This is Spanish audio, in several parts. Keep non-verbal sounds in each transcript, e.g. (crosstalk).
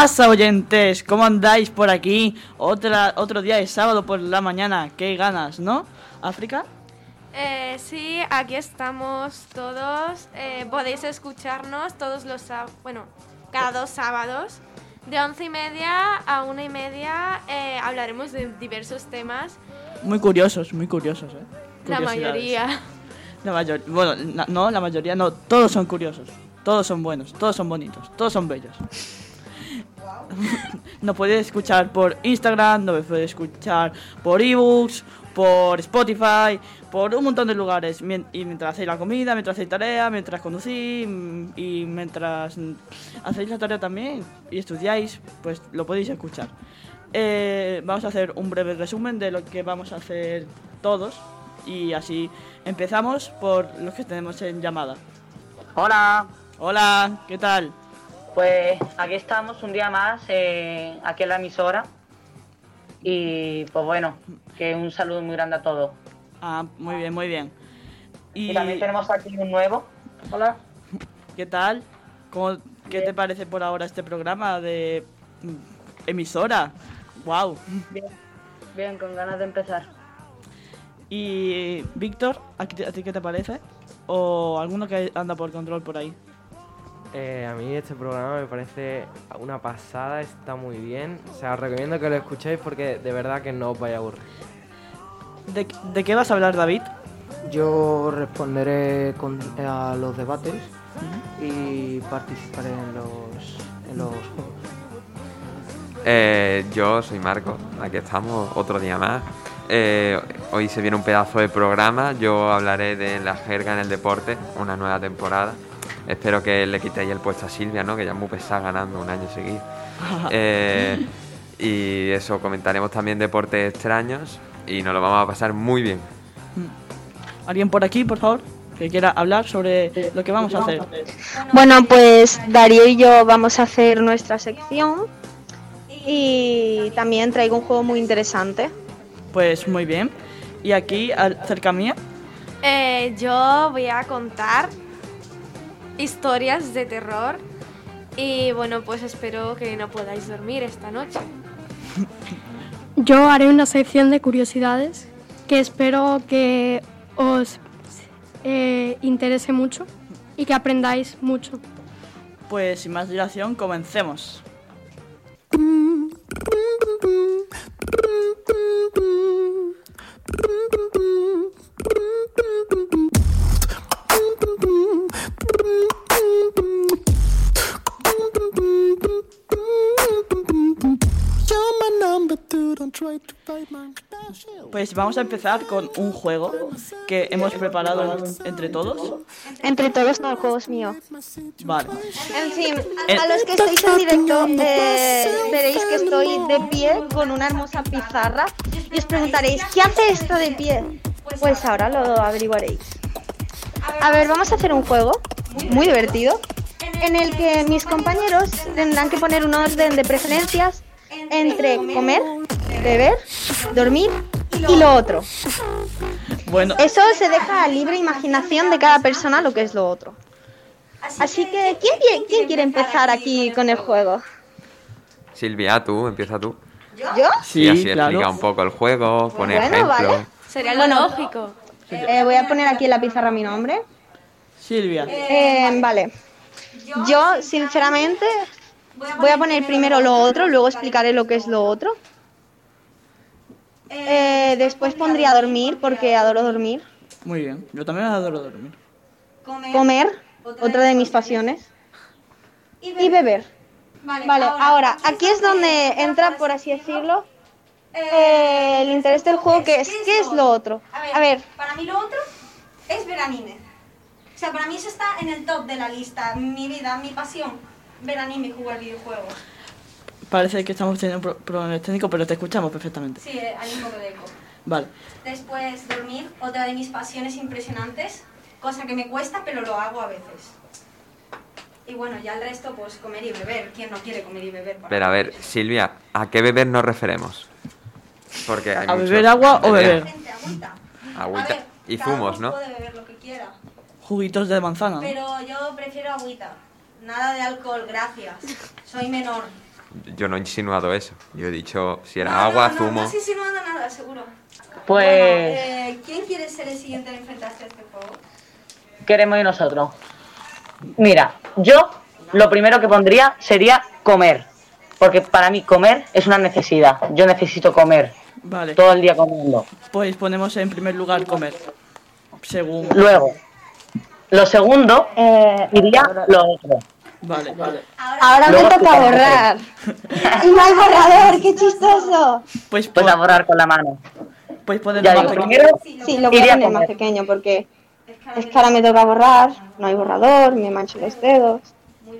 ¿Qué pasa, oyentes? ¿Cómo andáis por aquí? Otra, otro día de sábado por la mañana. Qué ganas, ¿no? ¿África? Eh, sí, aquí estamos todos. Eh, podéis escucharnos todos los sábados, bueno, cada dos sábados. De once y media a una y media eh, hablaremos de diversos temas. Muy curiosos, muy curiosos, ¿eh? La mayoría. La mayoría. Bueno, no, la mayoría no. Todos son curiosos. Todos son buenos. Todos son bonitos. Todos son bellos. (laughs) Nos puedes escuchar por Instagram, nos puedes escuchar por ebooks, por Spotify, por un montón de lugares. Y mientras hacéis la comida, mientras hacéis tarea, mientras conducís mm, y mientras hacéis la tarea también y estudiáis, pues lo podéis escuchar. Eh, vamos a hacer un breve resumen de lo que vamos a hacer todos y así empezamos por los que tenemos en llamada. Hola, Hola, ¿qué tal? Pues aquí estamos un día más, eh, aquí en la emisora. Y pues bueno, que un saludo muy grande a todos. Ah, muy bien, muy bien. Y, ¿Y también tenemos aquí un nuevo. Hola. qué tal? ¿Cómo, ¿Qué te parece por ahora este programa de mm, emisora? Wow. Bien, bien, con ganas de empezar. Y Víctor, ¿a ti, a ti qué te parece? ¿O alguno que anda por control por ahí? Eh, a mí este programa me parece una pasada, está muy bien. O sea, os recomiendo que lo escuchéis porque de verdad que no os vaya a aburrir. ¿De, de qué vas a hablar, David? Yo responderé con- a los debates y participaré en los, en los juegos. Eh, yo soy Marco, aquí estamos otro día más. Eh, hoy se viene un pedazo de programa, yo hablaré de la jerga en el deporte, una nueva temporada. Espero que le quitéis el puesto a Silvia, ¿no? que ya es muy pesada ganando un año seguido. (laughs) Eh, y eso, comentaremos también deportes extraños y nos lo vamos a pasar muy bien. ¿Alguien por aquí, por favor? Que quiera hablar sobre lo que vamos a hacer. Bueno, pues Darío y yo vamos a hacer nuestra sección y también traigo un juego muy interesante. Pues muy bien. Y aquí, cerca mía, Eh, yo voy a contar historias de terror y bueno, pues espero que no podáis dormir esta noche. (laughs) Yo haré una sección de curiosidades que espero que os eh, interese mucho y que aprendáis mucho. pues sin más dilación, comencemos. (laughs) Pues vamos a empezar con un juego que hemos preparado entre todos. Entre todos, no, el juego es mío. Vale. En fin, Eh. a los que estáis en directo eh, veréis que estoy de pie con una hermosa pizarra y os preguntaréis, ¿qué hace esto de pie? Pues ahora lo averiguaréis. A ver, vamos a hacer un juego muy divertido en el que mis compañeros tendrán que poner un orden de preferencias entre comer, beber, dormir y lo otro. Bueno, Eso se deja a libre imaginación de cada persona lo que es lo otro. Así que, ¿quién, quiere- quién quiere empezar aquí con el juego? Silvia, tú, empieza tú. ¿Yo? sí, y así claro. explica un poco el juego, pone Bueno, ejemplos. vale. Sería lo Bueno. lógico. Eh, voy a poner aquí en la pizarra mi nombre. Silvia. Eh, vale. Yo, sinceramente, voy a poner primero lo otro, luego explicaré lo que es lo otro. Eh, después pondría dormir, porque adoro dormir. Muy bien. Yo también adoro dormir. Comer, otra de mis pasiones. Y beber. Vale, ahora, aquí es donde entra, por así decirlo, eh, el interés del juego, que es, ¿qué es lo otro? A ver, Para mí lo otro es ver anime. O sea, para mí eso está en el top de la lista. Mi vida, mi pasión, ver anime y jugar videojuegos. Parece que estamos teniendo pro- problemas técnicos, pero te escuchamos perfectamente. Sí, eh, hay un poco de eco. Vale. Después, dormir, otra de mis pasiones impresionantes. Cosa que me cuesta, pero lo hago a veces. Y bueno, ya el resto, pues comer y beber. ¿Quién no quiere comer y beber? para Pero a ver, Silvia, ¿a qué beber nos referemos? Porque hay ¿A mucho- beber agua o beber? Gente, agüita. Agüita. A ver, y cada zumos, uno ¿no? puede beber lo que quiera. Juguitos de manzana. Pero yo prefiero agüita. Nada de alcohol, gracias. Soy menor. Yo no he insinuado eso. Yo he dicho si era No, agua, no, no, zumo. No, has insinuado nada, seguro. Pues Eh, ¿Quién quiere ser el siguiente en enfrentarse a este juego? queremos ir nosotros. Mira, yo lo primero que pondría sería comer. Porque para mí comer es una necesidad. Yo necesito comer. Vale. Todo el día comiendo. Pues ponemos en primer lugar comer. Según. Luego, lo segundo iría lo otro. Vale, vale. Ahora me toca borrar. (laughs) y no hay borrador, qué chistoso. Pues, Pues a borrar con la mano. pues podemos Ya más primero Sí, lo voy a poner más pequeño porque es que ahora me toca borrar, no hay borrador, me mancho los dedos.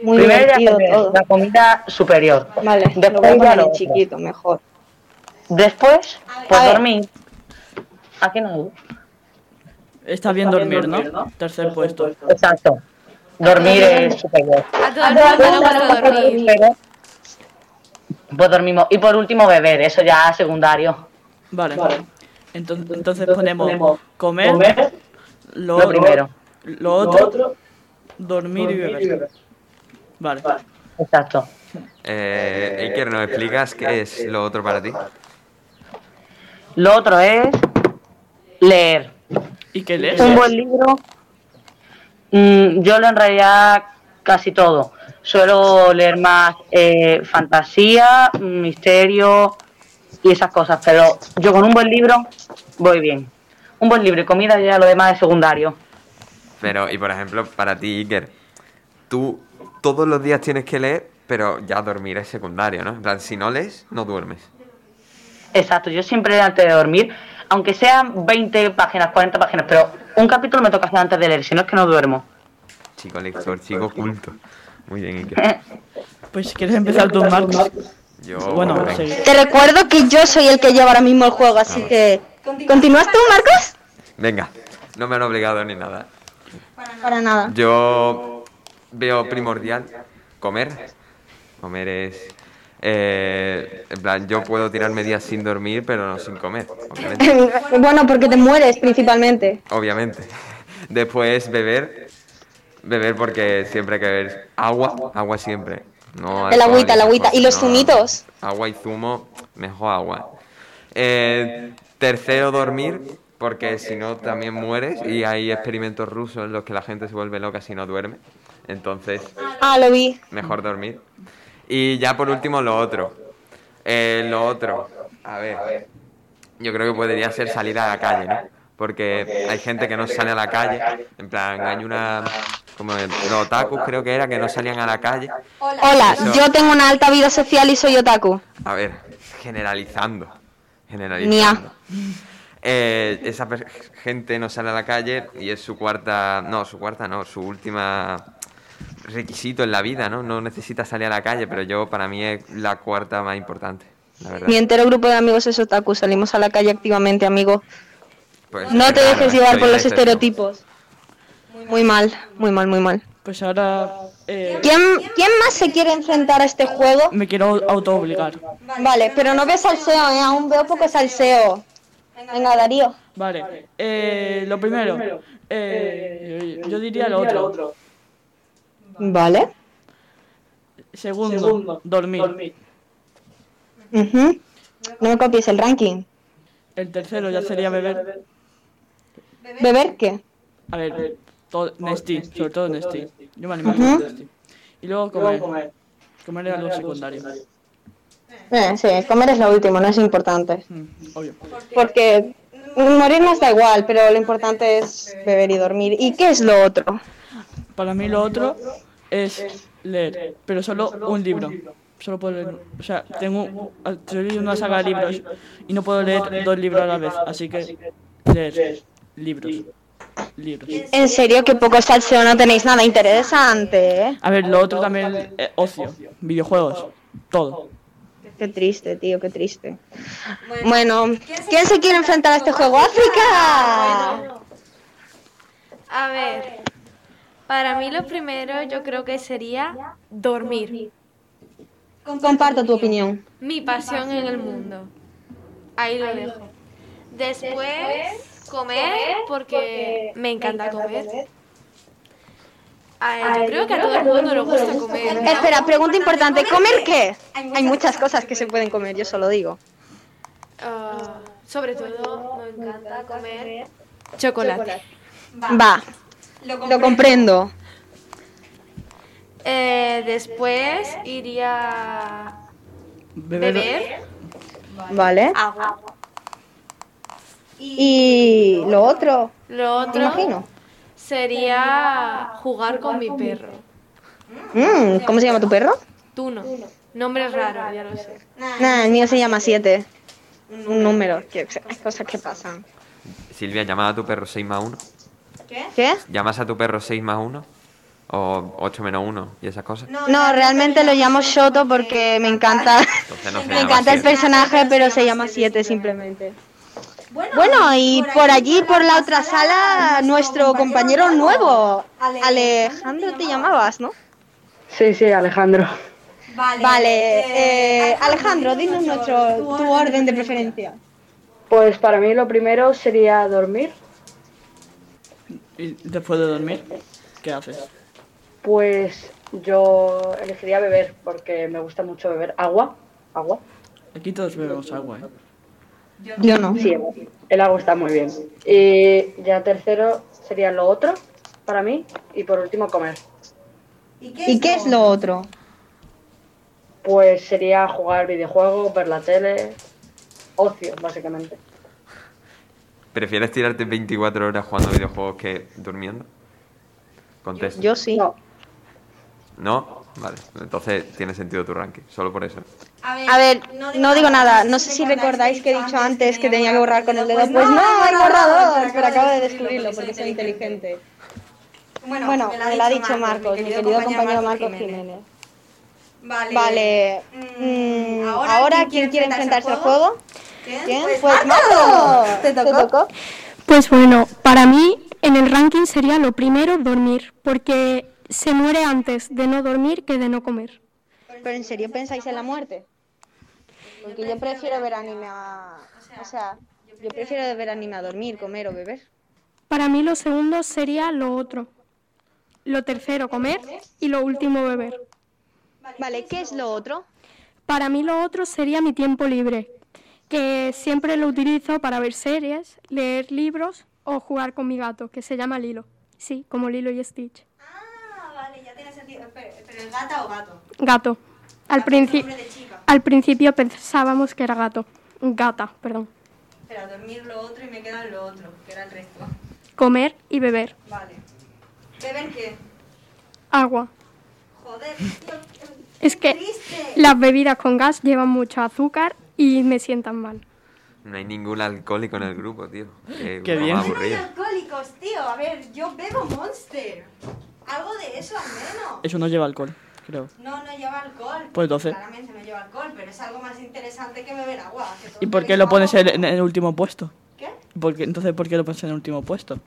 Muy Primero divertido comer, todo. la comida superior. Vale, lo Después voy a iría poner lo en chiquito, mejor. Después, pues dormir. Aquí no. Está bien dormir, ¿no? Tercer puesto. Exacto. Dormir es superior. A todo el mundo le gusta dormir. Pero, pues dormimos. Y por último, beber. Eso ya secundario. Vale. Entonces, entonces ponemos comer, lo, Lo primero. lo otro, dormir y beber. Vale. Exacto. Eh, Iker, ¿nos explicas qué es lo otro para ti? Lo otro es leer. ¿Y qué lees? Un buen libro. Mm, yo leo en realidad casi todo. Suelo leer más eh, fantasía, misterio y esas cosas, pero yo con un buen libro voy bien. Un buen libro y comida ya lo demás es secundario. Pero, y por ejemplo, para ti, Iker, tú todos los días tienes que leer, pero ya dormir es secundario, ¿no? En plan, si no lees, no duermes. Exacto, yo siempre antes de dormir, aunque sean 20 páginas, 40 páginas, pero un capítulo me toca hacer antes de leer, si no es que no duermo. Chico lector, chico culto. Muy bien, Iker. (laughs) Pues si quieres empezar tú, Marcos. Yo, Bueno, sí. Te recuerdo que yo soy el que lleva ahora mismo el juego, así que... ¿Continúas tú, Marcos? Venga, no me han obligado ni nada. Para nada. Yo veo primordial comer. Comer es... eh, en plan, yo puedo tirarme días sin dormir, pero no sin comer, obviamente. (laughs) bueno, porque te mueres principalmente. obviamente. (laughs) Después beber. Beber porque siempre hay que beber agua, agua siempre. No El alcohol agüita, el agüita. ¿Y los no. zumitos? Agua y zumo, mejor agua. Eh, tercero, dormir, porque si no también mueres y hay experimentos rusos en los que la gente se vuelve loca si no duerme. Entonces, Ah, lo vi. mejor dormir. Y ya por último, lo otro. Eh, lo otro, a ver, yo creo que podría ser salir a la calle, ¿no? Porque hay gente que no sale a la calle, en plan, hay una, como el- los otakus creo que era, que no salían a la calle. Hola, Eso. yo tengo una alta vida social y soy otaku. A ver, generalizando. Generalizando. Eh, esa per- gente no sale a la calle y es su cuarta. No, su cuarta no, su última requisito en la vida, ¿no? No necesita salir a la calle, pero yo para mí es la cuarta más importante, la verdad. Mi entero grupo de amigos es otaku, salimos a la calle activamente, amigo. Pues, No te claro, dejes llevar por los estereotipos. Muy mal, muy mal, muy mal. Pues ahora eh, ¿Quién, ¿Quién más se quiere enfrentar a este juego? me quiero auto-obligar. Vale, pero no veo salseo, ¿eh? Aún veo poco salseo. Venga, Darío. Vale, eh, lo primero, eh, yo diría lo otro. Vale. Segundo, dormir. No me copies el ranking. El tercero ya sería beber. ¿Beber qué? A ver, todo, Nestí, sobre todo Nestí. Yo me animo con Nestí. Y luego comer. Comer es algo secundario. Eh, sí, comer es lo último, no es importante. Mm, obvio. Porque morir nos da igual, pero lo importante es beber y dormir. ¿Y qué es lo otro? Para mí lo otro es leer, pero solo un libro. Solo puedo leer, o sea, tengo, estoy leyendo una saga de libros y no puedo leer dos libros a la vez, así que leer libros, libros. En serio, que poco salseo, no tenéis nada interesante, ¿eh? A ver, lo otro también, eh, ocio, videojuegos, todo. Qué triste, tío, qué triste. Bueno, ¿quién se quiere enfrentar a este juego? ¡África! A ver, para mí lo primero yo creo que sería dormir. Comparto tu opinión. Mi pasión en el mundo. Ahí lo dejo. Después, comer, porque me encanta comer. Ay, yo creo que a todo el mundo le gusta comer. Espera, pregunta importante. ¿Comer qué? Hay muchas cosas que se pueden comer, yo solo digo. Ah, sobre todo, me encanta comer chocolate. Va, lo comprendo. Eh, después iría Beber- beber Vale. agua. Y lo otro, Lo me otro imagino. sería jugar con mi perro. Mm, ¿Cómo se llama tu perro? Tuno. Nombre raro, ya lo sé. Nada, el mío se llama 7. Un número, que hay cosas que pasan. Silvia, ¿llamas a tu perro 6 más 1? ¿Qué? ¿Llamas a tu perro 6 más 1? ¿O 8 menos 1 y esas cosas? No, realmente lo llamo Shoto porque me encanta. No Me encanta el personaje, pero se llama 7 simplemente. Bueno, y por allí, por la otra sala, nuestro compañero nuevo, Alejandro te llamabas, ¿no? Sí, sí, Alejandro. Vale, eh, Alejandro, dinos nuestro, tu orden de preferencia. Pues para mí lo primero sería dormir. ¿Y después de dormir? ¿Qué haces? Pues yo elegiría beber porque me gusta mucho beber agua. Agua. Aquí todos bebemos agua, ¿eh? Yo no. Sí, el agua está muy bien. Y ya tercero sería lo otro para mí. Y por último comer. ¿Y qué es lo otro? Pues sería jugar videojuegos, ver la tele. Ocio, básicamente. ¿Prefieres tirarte 24 horas jugando videojuegos que durmiendo? Contesto. Yo sí. No. ¿No? Vale, entonces tiene sentido tu ranking, solo por eso. A ver, no digo nada. No sé si recordáis que he dicho antes que tenía que borrar con el dedo. Pues no, hay borrador, pero acabo de descubrirlo porque soy inteligente. Bueno, me lo ha dicho Marcos, mi querido compañero Marcos Jiménez. Vale. mm, ahora, ¿quién quiere enfrentarse al juego? ¿Quién? Pues Marcos. ¿Te tocó? Pues bueno, para mí en el ranking sería lo primero dormir, porque se muere antes de no dormir que de no comer. ¿Pero en serio pensáis en la muerte? Porque yo prefiero ver anime a... O sea, yo prefiero ver anime a dormir, comer o beber. Para mí lo segundo sería lo otro. Lo tercero, comer. Y lo último, beber. Vale, ¿qué es lo otro? Para mí lo otro sería mi tiempo libre, que siempre lo utilizo para ver series, leer libros o jugar con mi gato, que se llama Lilo. Sí, como Lilo y Stitch. Ah, vale, ya tiene sentido. Pero, pero ¿es gata o gato? Gato. Al, princi- principio pensábamos que era gato. Gata, perdón. Espera, dormir lo otro y me queda lo otro, que era el resto. Comer y beber. Vale. ¿Beber qué? Agua. Joder, tío, Es que triste. las bebidas con gas llevan mucho azúcar y me sientan mal. No hay ningún alcohólico en el grupo, tío. Qué, Qué bien. No hay alcohólicos, tío. A ver, yo bebo Monster. Algo de eso al menos. Eso no lleva alcohol, creo. No, no lleva alcohol. Pues entonces. Claramente no lleva alcohol, pero es algo más interesante que beber agua. que ¿Y por qué lo pones agua. en, el último puesto? ¿Qué? ¿Por qué- entonces, ¿por qué lo pones en el último puesto?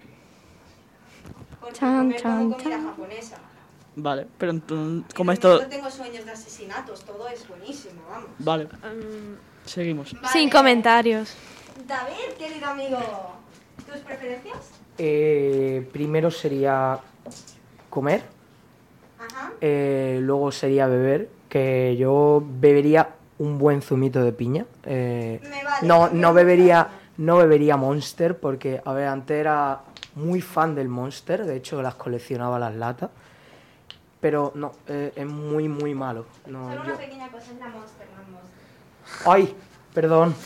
Porque Chan, comer chan, como comida chan. japonesa. Vale, pero entonces, como esto... No tengo sueños de asesinatos, todo es buenísimo, vamos. Vale, Mm, seguimos. Vale. Sin comentarios. David, querido amigo, ¿tus preferencias? Eh, primero sería comer, Ajá. eh, luego sería beber, que yo bebería un buen zumito de piña. eh, Me vale, no, no bebería, no bebería Monster porque, a ver, antes era muy fan del Monster, de hecho las coleccionaba las latas, pero no, eh, es muy, muy malo. No, Solo yo- una pequeña cosa, es la Monster, no es Monster. Ay, perdón. (laughs)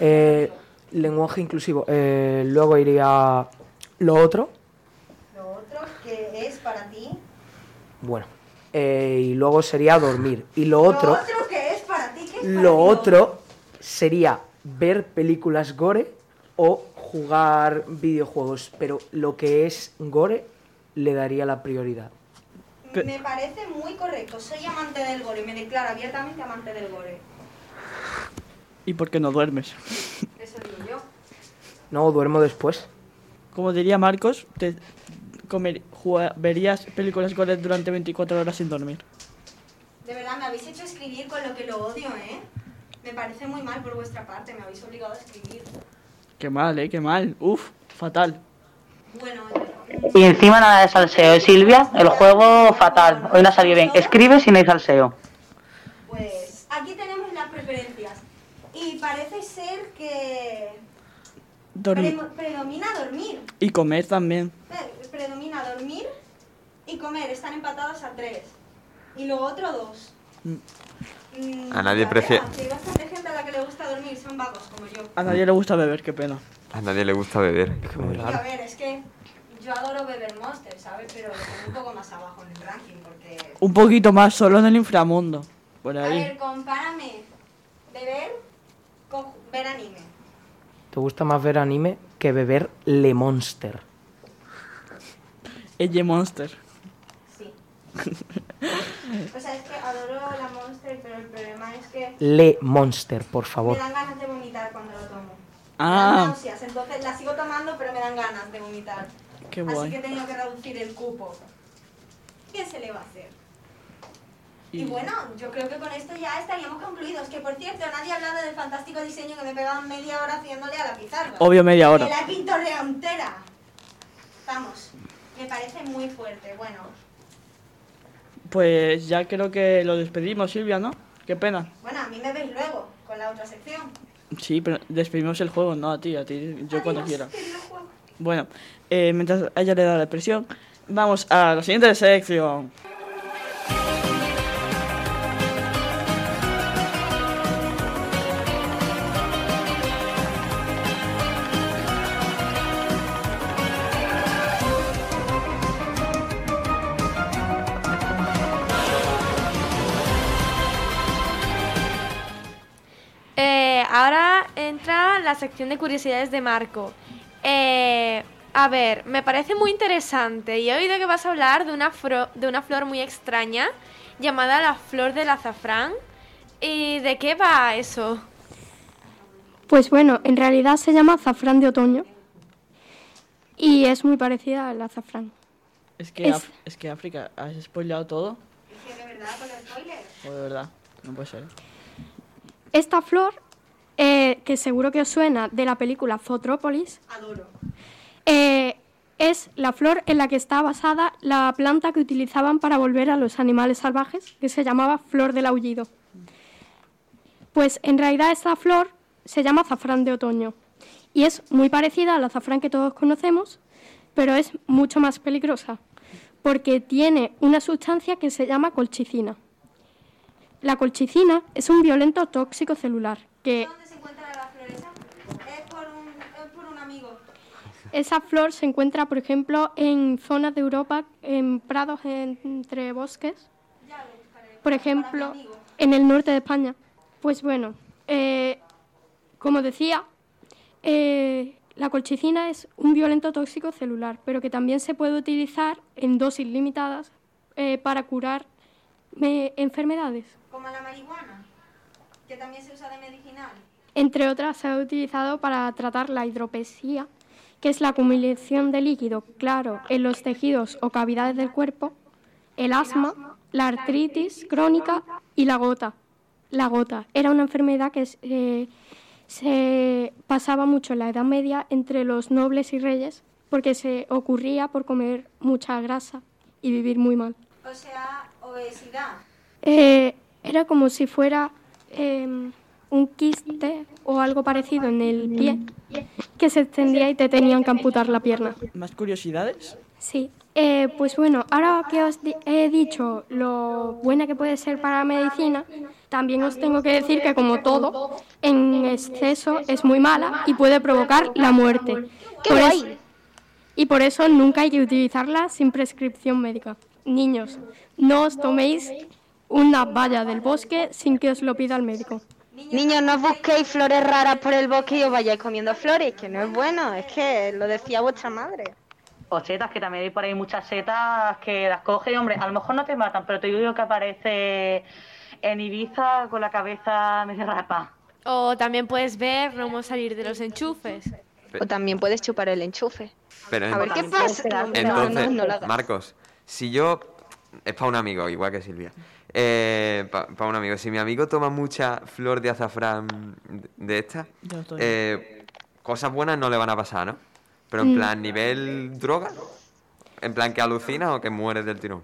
Eh, lenguaje inclusivo. Eh, luego iría lo otro. Lo otro que es para ti. Bueno. y luego sería dormir. Y lo otro, Lo otro que es para ti, que es para lo ti? otro sería ver películas gore o jugar videojuegos. Pero lo que es gore le daría la prioridad. Me parece muy correcto. Soy amante del gore. Me declaro abiertamente amante del gore. ¿Y por qué no duermes? Eso digo yo. No, duermo después. Como diría Marcos, te comer, jua- verías películas gore durante 24 horas sin dormir. De verdad, me habéis hecho escribir con lo que lo odio, ¿eh? Me parece muy mal por vuestra parte. Me habéis obligado a escribir. Qué mal, ¿eh? Qué mal. Uf, fatal. Bueno, Y encima nada de salseo. Silvia, el juego fatal. Hoy no ha salido bien. Escribe si no hay salseo. pues aquí tenemos las preferencias. Y parece ser que pre- predomina dormir. Y comer también. Eh, Predomina dormir y comer. Están empatados a tres. Y lo otro dos. Mm. Mm, A nadie ya prefiere- Hay bastante gente a la que le gusta dormir. Son vagos como yo. A nadie le gusta beber, qué pena. A nadie le gusta beber. Y a ver, es que yo adoro beber Monster, ¿sabes? Pero un poco más abajo en el ranking porque... Un poquito más, solo en el inframundo. Por A ahí. ver, compárame beber con ver anime. ¿Te gusta más ver anime que beber Le Monster? Elle Monster. Sí. (laughs) o sea, es que adoro la Monster, pero el problema es que Le Monster, por me favor. dan ganas de vomitar cuando lo tomo. Me dan Ah, náuseas, entonces la sigo tomando, pero me dan ganas de vomitar. qué Así que he guay. tenido que reducir el cupo. ¿Qué se le va a hacer? Y Y- bueno, yo creo que con esto ya estaríamos concluidos. Que por cierto, nadie ha hablado del fantástico diseño que me pegaban media hora haciéndole a la pizarra. Obvio, media hora. Que la he entera. Vamos, me parece muy fuerte. Bueno, Pues ya creo que lo despedimos, Silvia, ¿no? Qué pena. bueno, a mí me veis luego con la otra sección. Sí, pero despedimos el juego, no a ti, a ti, yo cuando quiera. Bueno, eh, mientras a ella le da la presión, vamos a la siguiente sección. La sección de curiosidades de Marco. Eh, a ver, me parece muy interesante y he oído que vas a hablar de una, fro- de una flor muy extraña llamada la flor del azafrán. ¿Y de qué va eso? Pues bueno, en realidad se llama azafrán de otoño y es muy parecida al azafrán. Es que, Es- que África, ¿has spoileado todo? Es que de verdad, con los spoilers. O de verdad, no puede ser. Esta flor, eh, que seguro que os suena de la película Fotrópolis, Adoro. eh, es la flor en la que está basada la planta que utilizaban para volver a los animales salvajes, que se llamaba flor del aullido. Pues en realidad esta flor se llama azafrán de otoño y es muy parecida al azafrán que todos conocemos, pero es mucho más peligrosa porque tiene una sustancia que se llama colchicina. La colchicina es un violento tóxico celular que ¿Dónde se encuentra la flor esa? Es por un, es por un amigo. Esa flor se encuentra, por ejemplo, en zonas de Europa, en prados en- entre bosques, Ya lo buscaré. por ejemplo, en el norte de España. Pues bueno, eh, como decía, eh, la colchicina es un violento tóxico celular, pero que también se puede utilizar en dosis limitadas eh, para curar eh, enfermedades. Como la marihuana, que también se usa de medicinal. Entre otras, se ha utilizado para tratar la hidropesía, que es la acumulación de líquido claro en los tejidos o cavidades del cuerpo, el asma, la artritis crónica y la gota. La gota era una enfermedad que es, eh, se pasaba mucho en la Edad Media entre los nobles y reyes porque se ocurría por comer mucha grasa y vivir muy mal. O sea, obesidad. Eh, era como si fuera em, un quiste o algo parecido en el pie que se extendía y te tenían que amputar la pierna. ¿Más curiosidades? Sí. Eh, pues bueno, ahora que os he dicho lo buena que puede ser para la medicina, también os tengo que decir que como todo, en exceso es muy mala y puede provocar la muerte. Y por eso nunca hay que utilizarla sin prescripción médica. Niños, no os toméis una valla del bosque sin que os lo pida el médico. Niños, no busquéis flores raras por el bosque y os vayáis comiendo flores, que no es bueno, es que lo decía vuestra madre. O setas, que también hay por ahí muchas setas que las coges y, hombre, a lo mejor no te matan, pero te digo que aparece en Ibiza con la cabeza medio rapa. O también puedes ver cómo salir de los enchufes. O también puedes chupar el enchufe. Pero A ver qué pasa. No, no, no. Marcos, si yo. Es para un amigo, igual que Silvia. Eh, para un amigo. Si mi amigo toma mucha flor de azafrán de esta, eh, cosas buenas no le van a pasar, ¿no? Pero en Mm. plan, nivel droga. En plan, que alucinas o que mueres del tirón.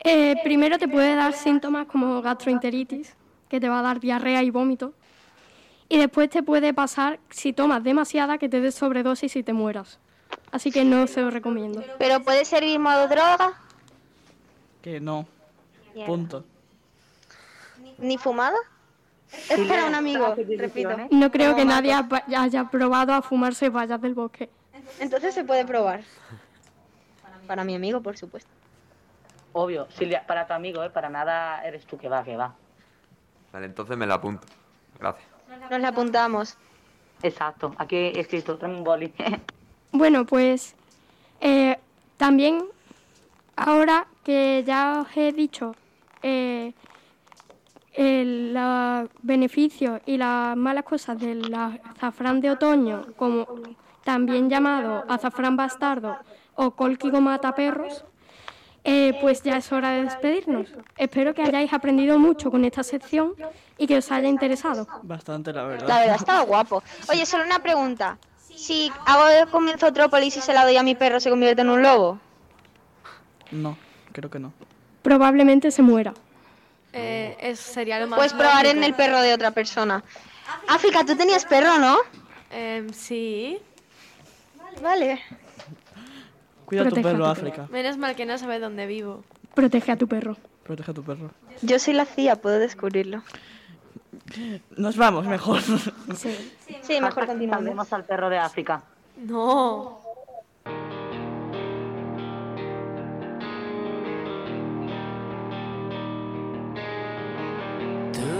Eh, primero te puede dar síntomas como gastroenteritis, que te va a dar diarrea y vómito. Y después te puede pasar, si tomas demasiada, que te des sobredosis y te mueras. Así que no se lo recomiendo. Pero puede servir modo droga, Que no. Punto. ni fumada. Es para un amigo, repito. No creo que nadie haya probado a fumarse vallas del bosque. Entonces se puede probar. Para mi amigo, por supuesto. Obvio, Silvia, para tu amigo, ¿eh? Para nada eres tú que va, que va. Vale, entonces me lo apunto. Gracias. Nos la apuntamos. Exacto, aquí he escrito, un boli. (laughs) Bueno, pues eh, también ahora que ya os he dicho eh, el- los beneficios y las malas cosas del azafrán de otoño, como también llamado azafrán bastardo o cólquigo mataperros, eh, pues ya es hora de despedirnos. Espero que hayáis aprendido mucho con esta sección y que os haya interesado. Bastante, la verdad. La verdad, estaba guapo. Oye, solo una pregunta. Si hago de comienzo Trópolis y se la doy a mi perro, ¿se convierte en un lobo? No, creo que no. Probablemente se muera. Eh, eso sería lo más Pues probaré en el perro de otra persona. África, tú tenías perro, ¿no? Em, sí. Vale. Cuida tu Protege a perro, tu África. Menos mal que no sabe dónde vivo. Protege a tu perro. Protege a tu perro. Yo soy la CIA, puedo descubrirlo. Nos vamos, mejor. Sí. Sí, mejor continuamos. Salvemos al perro de África. No.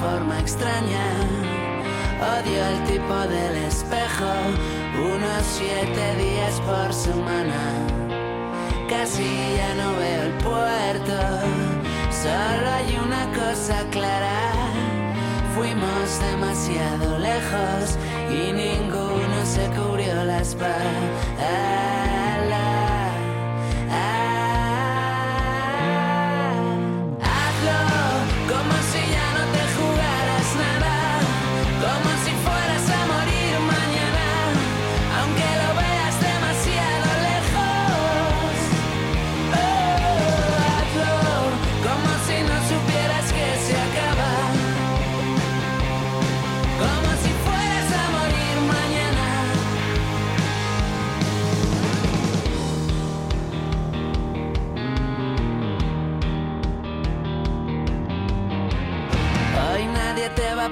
forma extraña. Odio el tipo del espejo. Unos siete días por semana. Casi ya no veo el puerto. Solo hay una cosa clara. Fuimos demasiado lejos y ninguno se cubrió la espalda.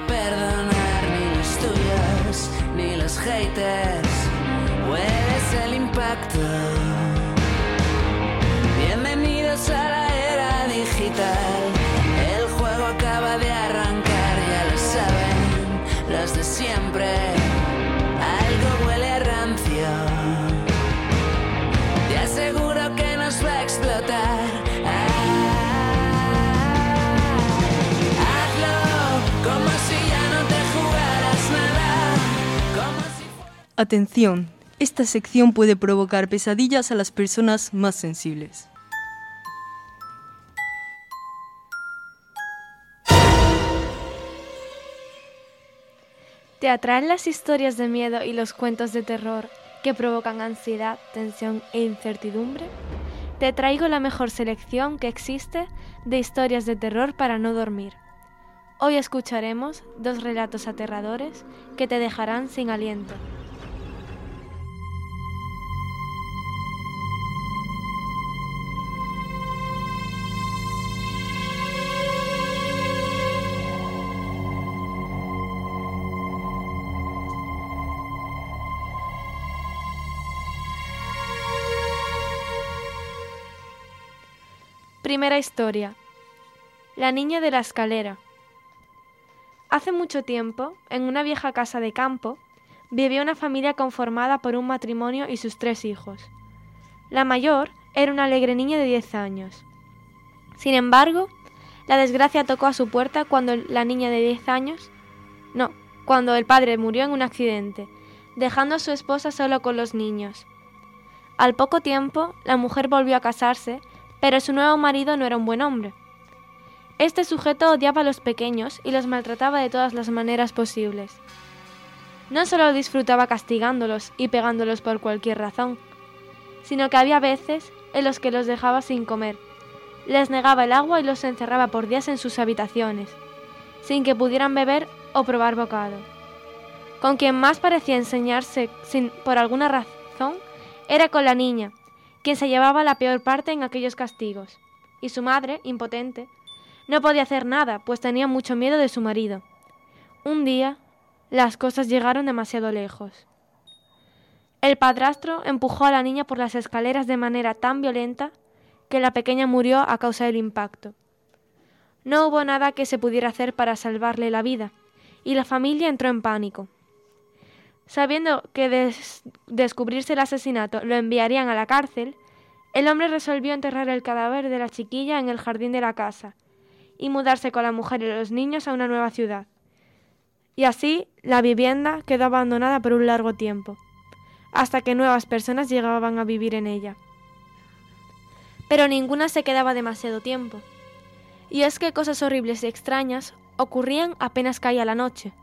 Perdonar, ni los tuyos, ni los haters. Hueles el impacto. Bienvenidos a la Atención, esta sección puede provocar pesadillas a las personas más sensibles. ¿Te atraen las historias de miedo y los cuentos de terror que provocan ansiedad, tensión e incertidumbre? Te traigo la mejor selección que existe de historias de terror para no dormir. Hoy escucharemos dos relatos aterradores que te dejarán sin aliento. Primera historia. La niña de la escalera. Hace mucho tiempo, en una vieja casa de campo, vivía una familia conformada por un matrimonio y sus tres hijos. La mayor era una alegre niña de 10 años. Sin embargo, la desgracia tocó a su puerta cuando la niña de 10 años, no, cuando el padre murió en un accidente, dejando a su esposa solo con los niños. Al poco tiempo, la mujer volvió a casarse, pero su nuevo marido no era un buen hombre. Este sujeto odiaba a los pequeños y los maltrataba de todas las maneras posibles. No solo disfrutaba castigándolos y pegándolos por cualquier razón, sino que había veces en los que los dejaba sin comer, les negaba el agua y los encerraba por días en sus habitaciones, sin que pudieran beber o probar bocado. Con quien más parecía enseñarse sin, por alguna razón era con la niña, quien se llevaba la peor parte en aquellos castigos, y su madre, impotente, no podía hacer nada, pues tenía mucho miedo de su marido. Un día, las cosas llegaron demasiado lejos. El padrastro empujó a la niña por las escaleras de manera tan violenta que la pequeña murió a causa del impacto. No hubo nada que se pudiera hacer para salvarle la vida, y la familia entró en pánico. Sabiendo que descubrirse el asesinato lo enviarían a la cárcel, el hombre resolvió enterrar el cadáver de la chiquilla en el jardín de la casa y mudarse con la mujer y los niños a una nueva ciudad. Y así la vivienda quedó abandonada por un largo tiempo, hasta que nuevas personas llegaban a vivir en ella pero ninguna se quedaba demasiado tiempo. Y es que cosas horribles y extrañas ocurrían apenas caía la noche.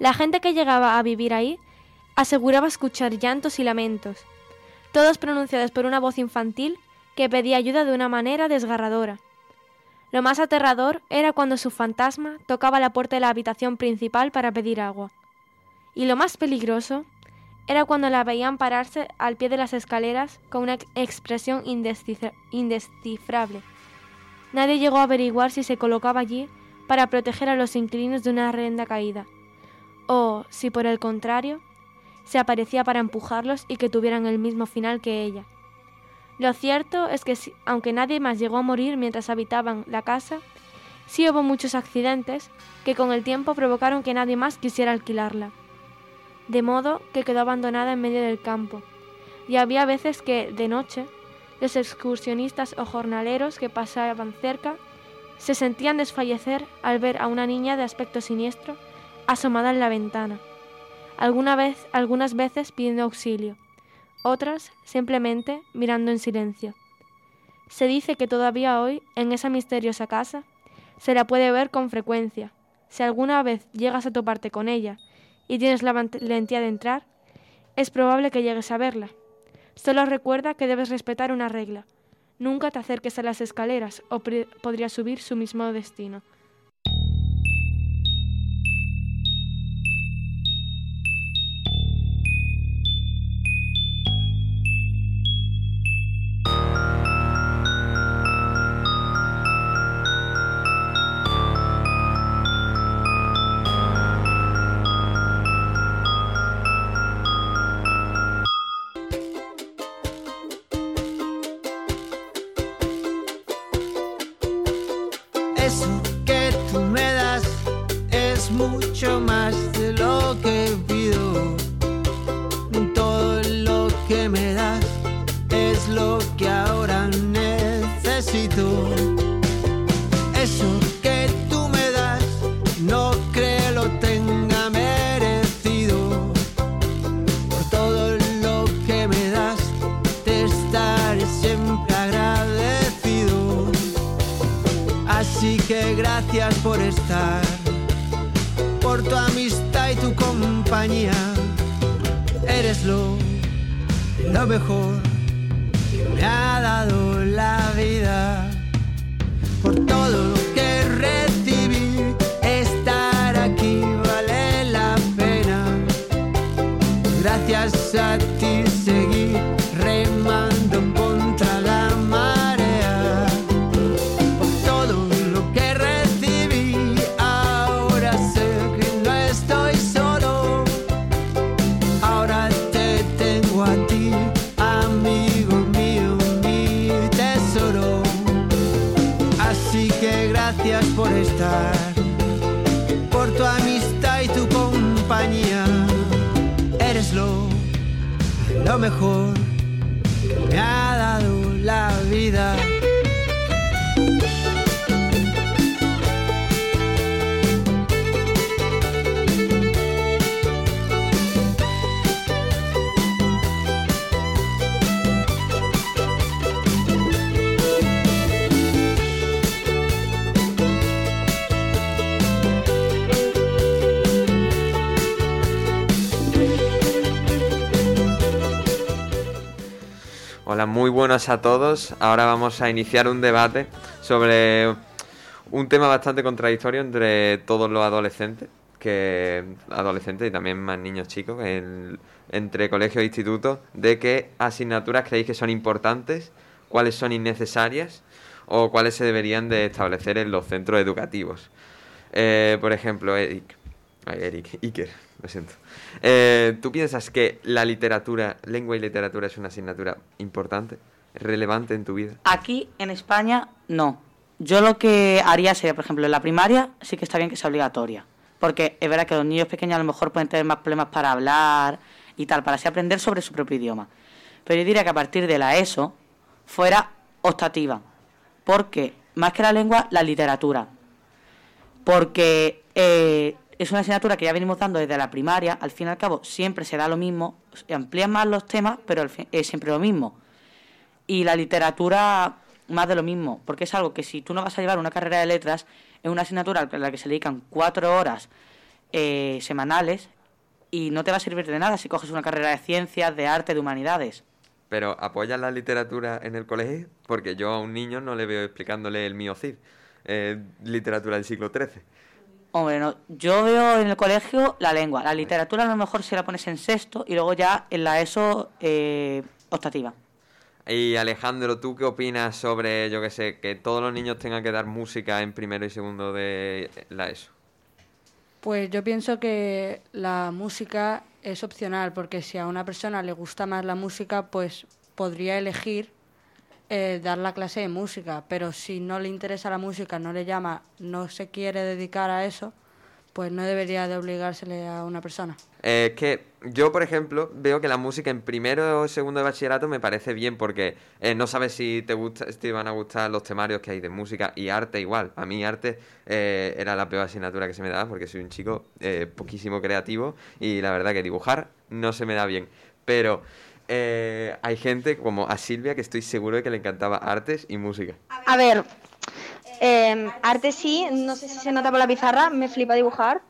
La gente que llegaba a vivir ahí aseguraba escuchar llantos y lamentos, todos pronunciados por una voz infantil que pedía ayuda de una manera desgarradora. Lo más aterrador era cuando su fantasma tocaba la puerta de la habitación principal para pedir agua. Y lo más peligroso era cuando la veían pararse al pie de las escaleras con una expresión indescifrable. Nadie llegó a averiguar si se colocaba allí para proteger a los inquilinos de una renda caída, o si por el contrario se aparecía para empujarlos y que tuvieran el mismo final que ella. Lo cierto es que aunque nadie más llegó a morir mientras habitaban la casa, sí hubo muchos accidentes que con el tiempo provocaron que nadie más quisiera alquilarla de modo que quedó abandonada en medio del campo. Y había veces que, de noche, los excursionistas o jornaleros que pasaban cerca se sentían desfallecer al ver a una niña de aspecto siniestro asomada en la ventana. Alguna vez, algunas veces pidiendo auxilio, otras simplemente mirando en silencio. Se dice que todavía hoy, en esa misteriosa casa, se la puede ver con frecuencia. Si alguna vez llegas a toparte con ella y tienes la valentía de entrar, es probable que llegues a verla. Solo recuerda que debes respetar una regla. Nunca te acerques a las escaleras o podrías subir su mismo destino. Muy buenas a todos. Ahora vamos a iniciar un debate sobre un tema bastante contradictorio entre todos los adolescentes, que adolescentes y también más niños chicos, en- entre colegios e institutos, de qué asignaturas creéis que son importantes, cuáles son innecesarias o cuáles se deberían de establecer en los centros educativos. Eh, por ejemplo, Eric, ay, Eric, Iker, lo siento. Eh, ¿Tú piensas que la literatura, lengua y literatura es una asignatura importante, relevante en tu vida? Aquí en España no. Yo lo que haría sería, por ejemplo, en la primaria sí que está bien que sea obligatoria. Porque es verdad que los niños pequeños a lo mejor pueden tener más problemas para hablar y tal, para así aprender sobre su propio idioma. Pero yo diría que a partir de la ESO fuera optativa. Porque, más que la lengua, la literatura. Porque eh, es una asignatura que ya venimos dando desde la primaria, al fin y al cabo siempre se da lo mismo, amplían más los temas, pero al fin- es siempre lo mismo. Y la literatura, más de lo mismo, porque es algo que si tú no vas a llevar una carrera de letras, es una asignatura a la que se dedican cuatro horas eh, semanales y no te va a servir de nada si coges una carrera de ciencias, de arte, de humanidades. Pero ¿apoyas la literatura en el colegio? Porque yo a un niño no le veo explicándole el mío Cid, eh, literatura del siglo XIII. Hombre, no, yo veo en el colegio la lengua. La literatura a lo mejor si la pones en sexto y luego ya en la ESO eh, optativa. Y Alejandro, ¿tú qué opinas sobre, yo qué sé, que todos los niños tengan que dar música en primero y segundo de la ESO? Pues yo pienso que la música es opcional, porque si a una persona le gusta más la música, pues podría elegir eh, dar la clase de música, pero si no le interesa la música, no le llama, no se quiere dedicar a eso, pues no debería de obligársele a una persona. Eh, Es que yo, por ejemplo, veo que la música en primero o segundo de bachillerato me parece bien porque eh, no sabes si te gusta, si te van a gustar los temarios que hay de música y arte igual. A mí arte era la peor asignatura que se me daba porque soy un chico poquísimo creativo y la verdad que dibujar no se me da bien. Pero eh, hay gente como a Silvia que estoy seguro de que le encantaba artes y música. A ver, eh, arte sí, no sé si se nota por la pizarra, me flipa dibujar.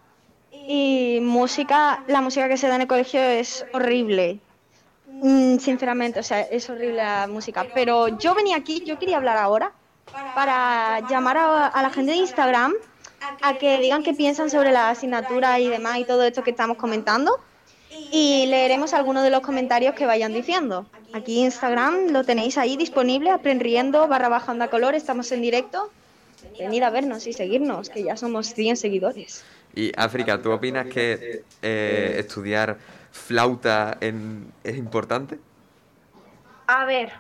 Y música, la música que se da en el colegio es horrible. Mm, sinceramente, o sea, es horrible la música. Pero yo venía aquí, yo quería hablar ahora para llamar a, a la gente de Instagram a que digan qué piensan sobre la asignatura y demás y todo esto que estamos comentando. Y leeremos algunos de los comentarios que vayan diciendo. Aquí Instagram lo tenéis ahí disponible, aprendiendo barra baja onda color, estamos en directo. Venid a vernos y seguirnos, que ya somos 100 seguidores. Y África, ¿tú opinas que eh, estudiar flauta en- es importante? A ver,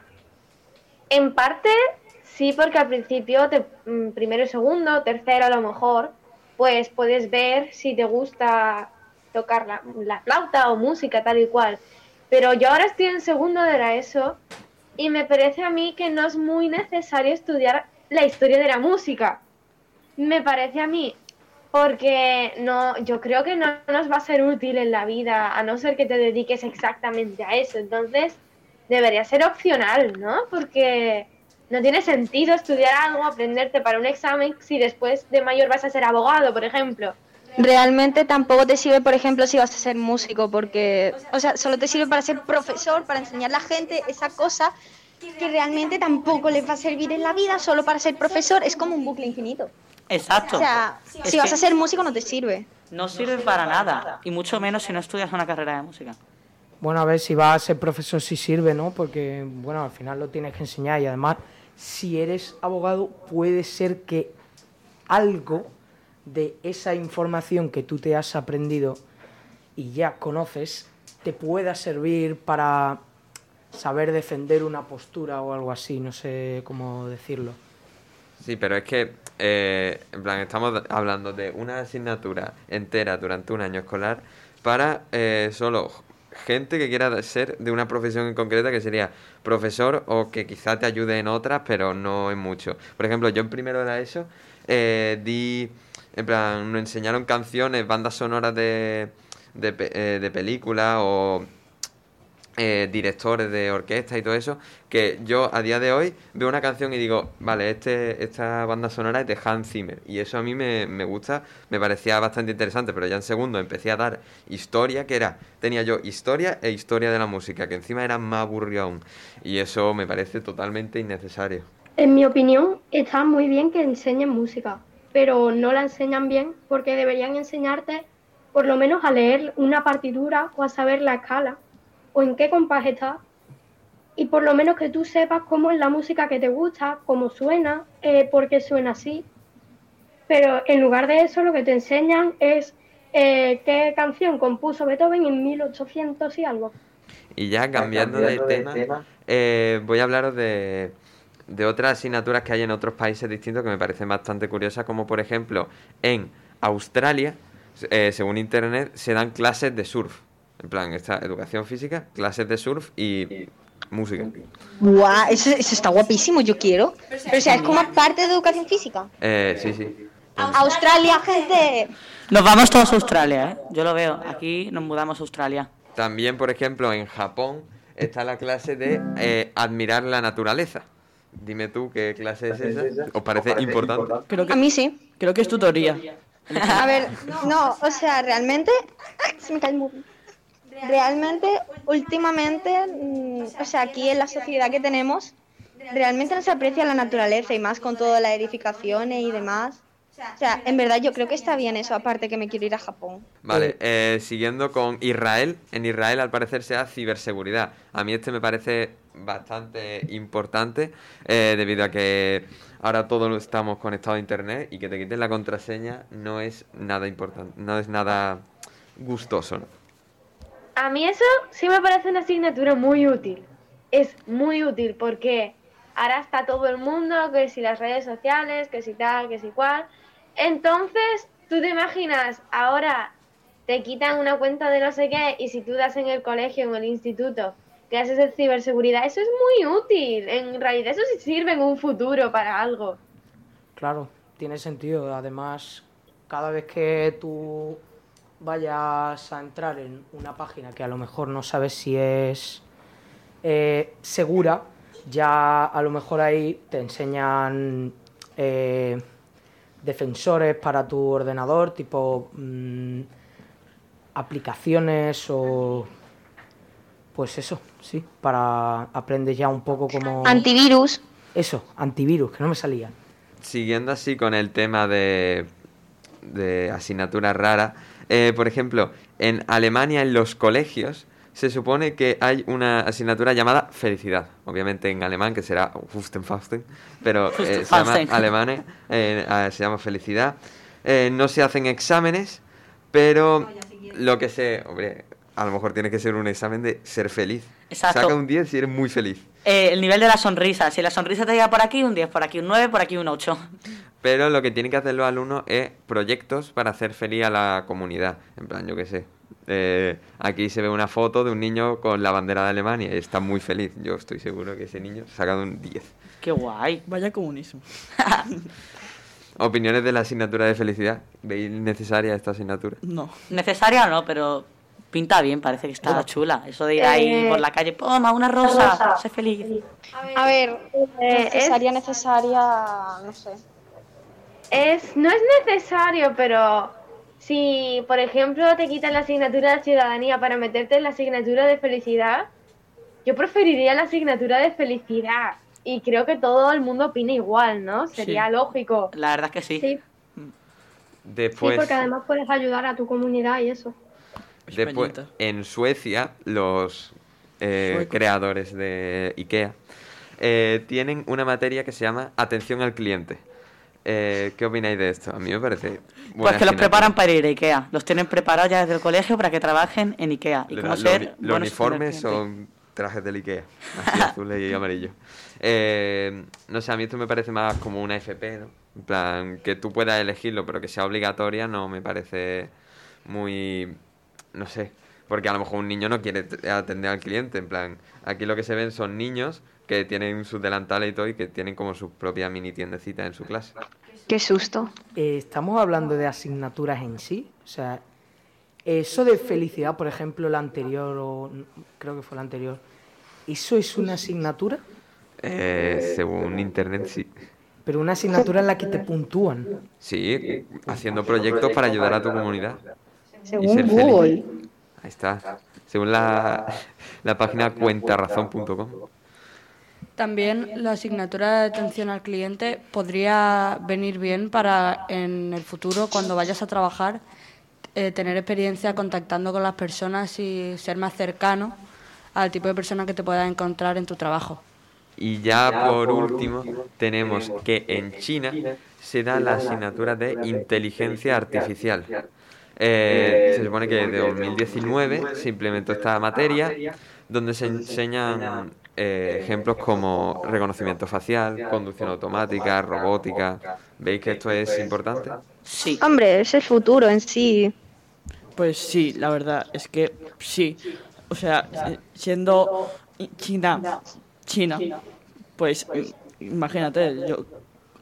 en parte sí, porque al principio, te- mm, primero y segundo, tercero a lo mejor, pues puedes ver si te gusta tocar la, la flauta o música tal y cual. Pero yo ahora estoy en segundo de ESO y me parece a mí que no es muy necesario estudiar la historia de la música. Me parece a mí, porque no, yo creo que no nos va a ser útil en la vida, a no ser que te dediques exactamente a eso. Entonces, debería ser opcional, ¿no? Porque no tiene sentido estudiar algo, aprenderte para un examen, si después de mayor vas a ser abogado, por ejemplo. Realmente tampoco te sirve, por ejemplo, si vas a ser músico, porque, o sea, solo te sirve para ser profesor, para enseñar a la gente esa cosa que realmente tampoco les va a servir en la vida, solo para ser profesor, es como un bucle infinito. Exacto. O sea, Es si vas a ser músico no te sirve. No sirve para nada, y mucho menos si no estudias una carrera de música. Bueno, a ver si vas a ser profesor sí sirve, ¿no? Porque, bueno, al final lo tienes que enseñar y además, si eres abogado, puede ser que algo de esa información que tú te has aprendido y ya conoces te pueda servir para saber defender una postura o algo así, no sé cómo decirlo. Sí, pero es que, eh, en plan, estamos hablando de una asignatura entera durante un año escolar para eh, solo gente que quiera ser de una profesión en concreta que sería profesor o que quizá te ayude en otras, pero no en mucho. Por ejemplo, yo en primero de eso eh, di, en plan, nos enseñaron canciones, bandas sonoras de, de, eh, películas o eh, directores de orquesta y todo eso, que yo a día de hoy veo una canción y digo, vale, este, esta banda sonora es de Hans Zimmer. Y eso a mí me, me gusta, me parecía bastante interesante, pero ya en segundo empecé a dar historia, que era, tenía yo historia e historia de la música, que encima era más aburrido aún. Y eso me parece totalmente innecesario. En mi opinión, está muy bien que enseñen música, pero no la enseñan bien porque deberían enseñarte por lo menos a leer una partitura o a saber la escala o en qué compás está y por lo menos que tú sepas cómo es la música que te gusta, cómo suena, eh, por qué suena así. Pero en lugar de eso lo que te enseñan es eh, qué canción compuso Beethoven en 1800 y algo. Y ya cambiando, cambiando de de tema, tema. eh, voy a hablaros de, de otras asignaturas que hay en otros países distintos que me parecen bastante curiosas, como por ejemplo en Australia, eh, según internet, se dan clases de surf. En plan, esta educación física, clases de surf y música. Guau, eso, eso está guapísimo, yo quiero. Pero o sea, es como parte de educación física. Eh, sí, sí. Australia, gente. Nos vamos todos a Australia, ¿eh? Yo lo veo. Aquí nos mudamos a Australia. También, por ejemplo, en Japón está la clase de eh, admirar la naturaleza. Dime tú qué clase es esa. ¿Os parece importante? Creo que, A mí sí. Creo que es tutoría. (laughs) A ver, no, o sea, realmente. ¡Ay! Se me cae el móvil. Realmente, últimamente, mm, o sea, aquí en la sociedad que tenemos, realmente no se aprecia la naturaleza y más con todas las edificaciones y demás. O sea, en verdad yo creo que está bien eso, aparte que me quiero ir a Japón. Vale, eh, siguiendo con Israel. En Israel al parecer se da ciberseguridad. A mí este me parece bastante importante eh, debido a que ahora todos estamos conectados a internet y que te quiten la contraseña no es nada importante, no es nada gustoso. ¿no? A mí eso sí me parece una asignatura muy útil. Es muy útil porque ahora está todo el mundo, que si las redes sociales, que si tal, que si cual. Entonces, tú te imaginas, ahora te quitan una cuenta de no sé qué y si tú das en el colegio, en el instituto, clases de ciberseguridad, eso es muy útil. En realidad eso sí sirve en un futuro para algo. Claro, tiene sentido. Además, cada vez que tú vayas a entrar en una página que a lo mejor no sabes si es eh, segura, ya a lo mejor ahí te enseñan eh, defensores para tu ordenador, tipo mm, aplicaciones o... Pues eso, sí, para aprendes ya un poco como... Antivirus. Eso, antivirus, que no me salía. Siguiendo así con el tema de, de asignaturas raras, eh, por ejemplo, en Alemania en los colegios se supone que hay una asignatura llamada felicidad, obviamente en alemán que será Fustenfasten, pero eh, se llama alemán, eh, ah, se llama felicidad. Eh, no se hacen exámenes, pero lo que se, hombre, a lo mejor tiene que ser un examen de ser feliz. Exacto. Saca un 10 si eres muy feliz. Eh, el nivel de la sonrisa. Si la sonrisa te llega por aquí, un 10, por aquí un 9, por aquí un 8. Pero lo que tienen que hacer los alumnos es proyectos para hacer feliz a la comunidad. En plan, yo qué sé. eh, aquí se ve una foto de un niño con la bandera de Alemania y está muy feliz. Yo estoy seguro que ese niño ha sacado un 10. Qué guay. Vaya comunismo. (laughs) ¿Opiniones de la asignatura de felicidad? ¿Veis necesaria esta asignatura? No. Necesaria o no, pero pinta bien, parece que está chula. Eso de ir ahí Eh, por la calle, toma una rosa, rosa. sé feliz. A ver, Eh, necesaria, necesaria, no sé. Es, no es necesario, pero si, por ejemplo, te quitan la asignatura de ciudadanía para meterte en la asignatura de felicidad, yo preferiría la asignatura de felicidad. Y creo que todo el mundo opina igual, ¿no? Sería Sí. lógico. La verdad es que sí. Sí, Después, sí, porque además puedes ayudar a tu comunidad y eso. Después en Suecia, los eh, creadores de IKEA eh, tienen una materia que se llama atención al cliente. Eh, ¿Qué opináis de esto? A mí me parece... Pues que los preparan para ir a Ikea. Los tienen preparados ya desde el colegio para que trabajen en Ikea. Y lo- los uniformes son trajes del Ikea, así (laughs) azules y amarillos. Eh, no sé, a mí esto me parece más como una FP, ¿no? En plan, que tú puedas elegirlo, pero que sea obligatoria no me parece muy, no sé, Porque a lo mejor un niño no quiere atender al cliente. En plan, aquí lo que se ven son niños que tienen sus delantales y todo y que tienen como su propia mini tiendecita en su clase. Qué susto. Eh, estamos hablando de asignaturas en sí. O sea, eso de felicidad, por ejemplo, la anterior, o creo que fue la anterior, ¿eso es una asignatura? Eh, según internet, sí. Pero una asignatura en la que te puntúan. Sí, haciendo proyectos para ayudar a tu comunidad. Y Según ser feliz. Google. Ahí está. Según la, la página cuentarazón.com. También la asignatura de atención al cliente podría venir bien para en el futuro, cuando vayas a trabajar, eh, tener experiencia contactando con las personas y ser más cercano al tipo de persona que te puedas encontrar en tu trabajo. Y ya por último, tenemos que en China se da la asignatura de inteligencia artificial. Eh, se supone que de 2019 se implementó esta materia donde se enseñan eh, ejemplos como reconocimiento facial, conducción automática, robótica. ¿Veis que esto es importante? Sí. Hombre, es el futuro en sí. Pues sí, la verdad es que sí. O sea, eh, siendo China, China, pues im- imagínate, yo,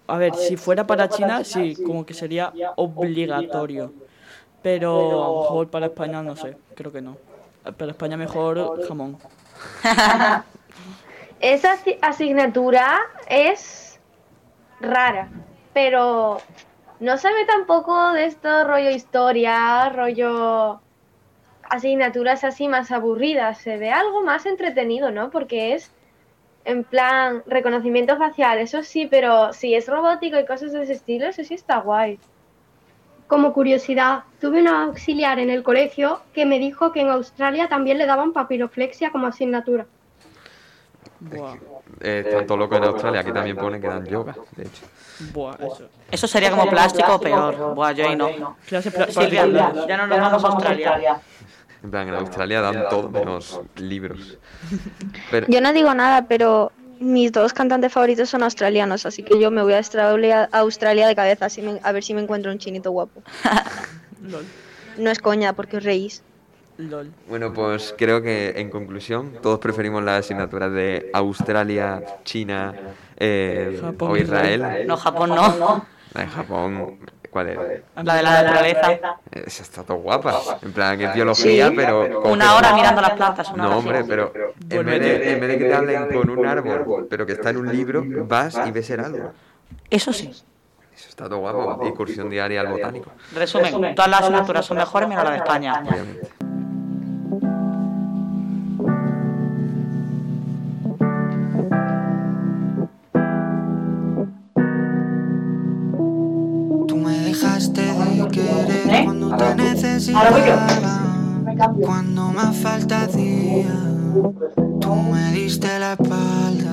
a ver, si fuera para China, sí, como que sería obligatorio. Pero a lo mejor para España no sé, creo que no. Para España mejor jamón. (laughs) Esa asi- asignatura es rara, pero no se ve tampoco de esto rollo historia, rollo asignaturas así más aburridas. Se ve algo más entretenido, ¿no? Porque es en plan reconocimiento facial, eso sí, pero si es robótico y cosas de ese estilo, eso sí está guay. Como curiosidad, tuve una auxiliar en el colegio que me dijo que en Australia también le daban papiroflexia como asignatura. Eh, están todos locos en Australia. Aquí también pone que dan yoga, de hecho. Buah, eso. Eso sería como plástico o peor. Buah, yo ahí no. Clase Silvia, ya no nos vamos a Australia. En plan, en Australia dan todo menos libros. Pero, Yo no digo nada, pero mis dos cantantes favoritos son australianos, así que yo me voy a Australia, a Australia de cabeza así me- a ver si me encuentro un chinito guapo. (laughs) Lol, No es coña, porque os reís. lol. Bueno, pues creo que en conclusión todos preferimos las asignaturas de Australia, China eh, Japón, o Israel. No, Japón no. La de Japón, ¿cuál era? La de la naturaleza. Esa está todo guapa. En plan, que es biología, Sí. pero... Una hora mirando las plantas. Una No, hombre, pero en vez, de, en vez de que te hablen con un árbol, pero que está en un libro, vas y ves el árbol. Eso sí. Eso está todo guapo. Excursión diaria al botánico. Resumen, todas las asignaturas son mejores menos la de España. Obviamente. Necesitaba, cuando más falta hacía. Tú me diste la espalda.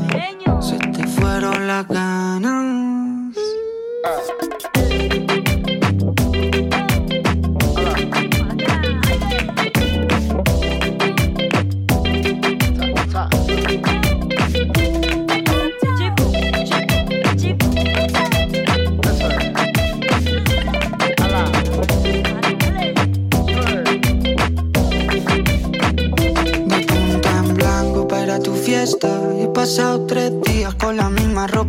fueron las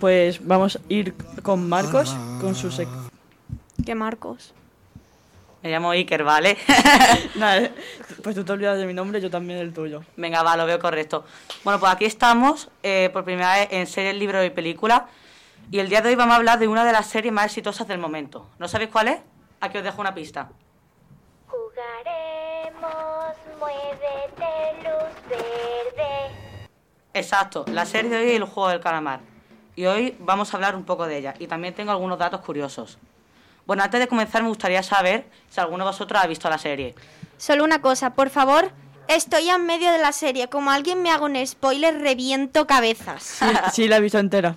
Pues vamos a ir con Marcos, con su sec... ¿Qué Marcos? Me llamo Iker, ¿vale? (laughs) Nada, pues tú te olvidas de mi nombre, yo también del tuyo. Venga, va, lo veo correcto. Bueno, pues aquí estamos eh, por primera vez en serie, libro y película. Y el día de hoy vamos a hablar de una de las series más exitosas del momento. ¿No sabéis cuál es? Aquí os dejo una pista. Jugaremos, muévete, luz verde. Exacto, la serie de hoy es el juego del calamar. Y hoy vamos a hablar un poco de ella. Y también tengo algunos datos curiosos. Bueno, antes de comenzar me gustaría saber si alguno de vosotros ha visto la serie. Solo una cosa, por favor. Estoy en medio de la serie. Como alguien me haga un spoiler, reviento cabezas. Sí, sí, la he visto entera.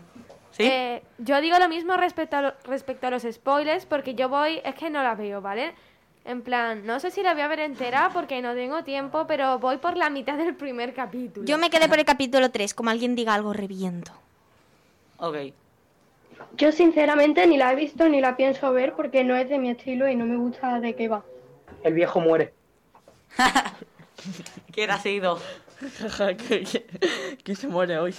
Eh, yo digo lo mismo respecto a, lo- respecto a los spoilers, porque yo voy, es que no la veo, ¿vale? En plan, no sé si la voy a ver entera porque no tengo tiempo, pero voy por la mitad del primer capítulo. Yo me quedé por el capítulo 3. Como alguien diga algo, reviento. Ok. Yo sinceramente ni la he visto ni la pienso ver porque no es de mi estilo y no me gusta de qué va. El viejo muere. ¿Quién ha sido? ¿Quién se muere hoy?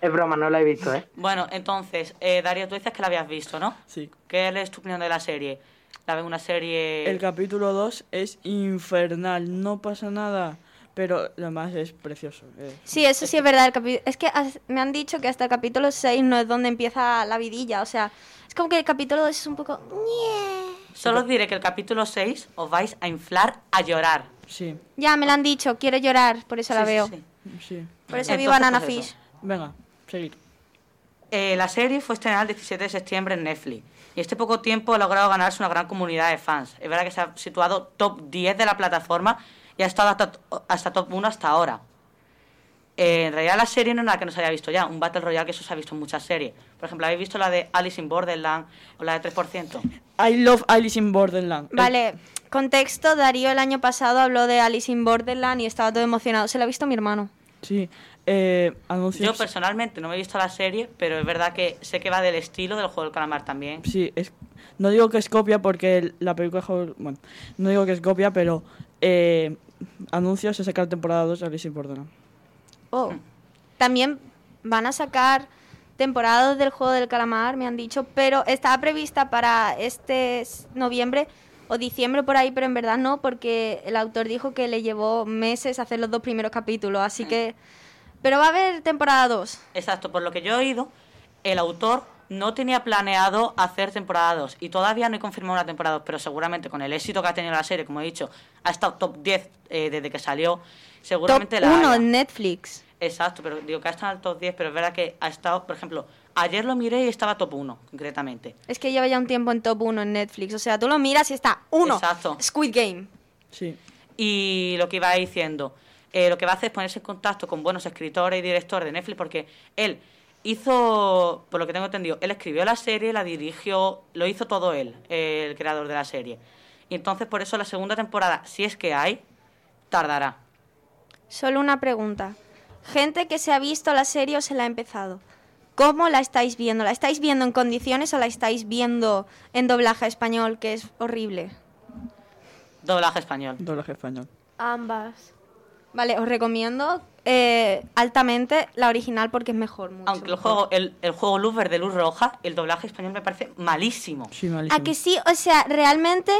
Es broma, no la he visto, ¿eh? Bueno, entonces, eh, Darío, tú dices que la habías visto, ¿no? Sí. ¿Qué es tu opinión de la serie? ¿La ves una serie...? El capítulo 2 es infernal, no pasa nada, pero lo más es precioso. eh. Sí, eso sí es verdad. el capi- Es que me han dicho que hasta el capítulo 6 no es donde empieza la vidilla. O sea, es como que el capítulo 2 es un poco... Solo os diré que el capítulo 6 os vais a inflar a llorar. Sí. Ya, me lo han dicho. Quiero llorar, por eso la Sí, sí, veo. sí. Sí. Por eso vi Entonces, Banana pues eso. Fish. Venga, seguir. Eh, la serie fue estrenada el 17 de septiembre en Netflix y este poco tiempo ha logrado ganarse una gran comunidad de fans. Es verdad que se ha situado top 10 de la plataforma y ha estado hasta, hasta top 1 hasta ahora. Eh, en realidad la serie no es nada que no se haya visto ya, un Battle Royale que eso se ha visto en muchas series. Por ejemplo, ¿habéis visto la de Alice in Borderland o la de 3%? I love Alice in Borderland. Vale, contexto. Darío el año pasado habló de Alice in Borderland y estaba todo emocionado. Se lo ha visto mi hermano. Sí, eh, anuncios. Yo personalmente no me he visto la serie, pero es verdad que sé que va del estilo del juego del calamar también. Sí, es, no digo que es copia porque la película... Bueno, no digo que es copia, pero eh, anuncios se saca la temporada 2 de Alice in Borderland. Oh. También van a sacar temporadas del juego del calamar, me han dicho, pero estaba prevista para este noviembre o diciembre por ahí, pero en verdad no, porque el autor dijo que le llevó meses hacer los dos primeros capítulos, así que... Pero va a haber temporada 2. Exacto, por lo que yo he oído, el autor no tenía planeado hacer temporada 2 y todavía no he confirmado una temporada 2, pero seguramente con el éxito que ha tenido la serie, como he dicho, ha estado top 10 eh, desde que salió, seguramente Top la 1 haya. en Netflix. Exacto, pero digo que ha estado en el top 10, pero es verdad que ha estado, por ejemplo, ayer lo miré y estaba top 1, concretamente. Es que lleva ya un tiempo en top 1 en Netflix, o sea, tú lo miras y está 1. Exacto. Squid Game. Sí. Y lo que iba diciendo, eh, lo que va a hacer es ponerse en contacto con buenos escritores y directores de Netflix, porque él hizo, por lo que tengo entendido, él escribió la serie, la dirigió, lo hizo todo él, el creador de la serie. Y entonces por eso la segunda temporada, si es que hay, tardará. Solo una pregunta. Gente que se ha visto la serie o se la ha empezado. ¿Cómo la estáis viendo? ¿La estáis viendo en condiciones o la estáis viendo en doblaje español, que es horrible? Doblaje español. Doblaje español. Ambas. Vale, os recomiendo eh, altamente la original porque es mejor. mucho Aunque el mejor. juego, el, el juego luz verde, luz roja, el doblaje español me parece malísimo. Sí, ¿A que sí? O sea, realmente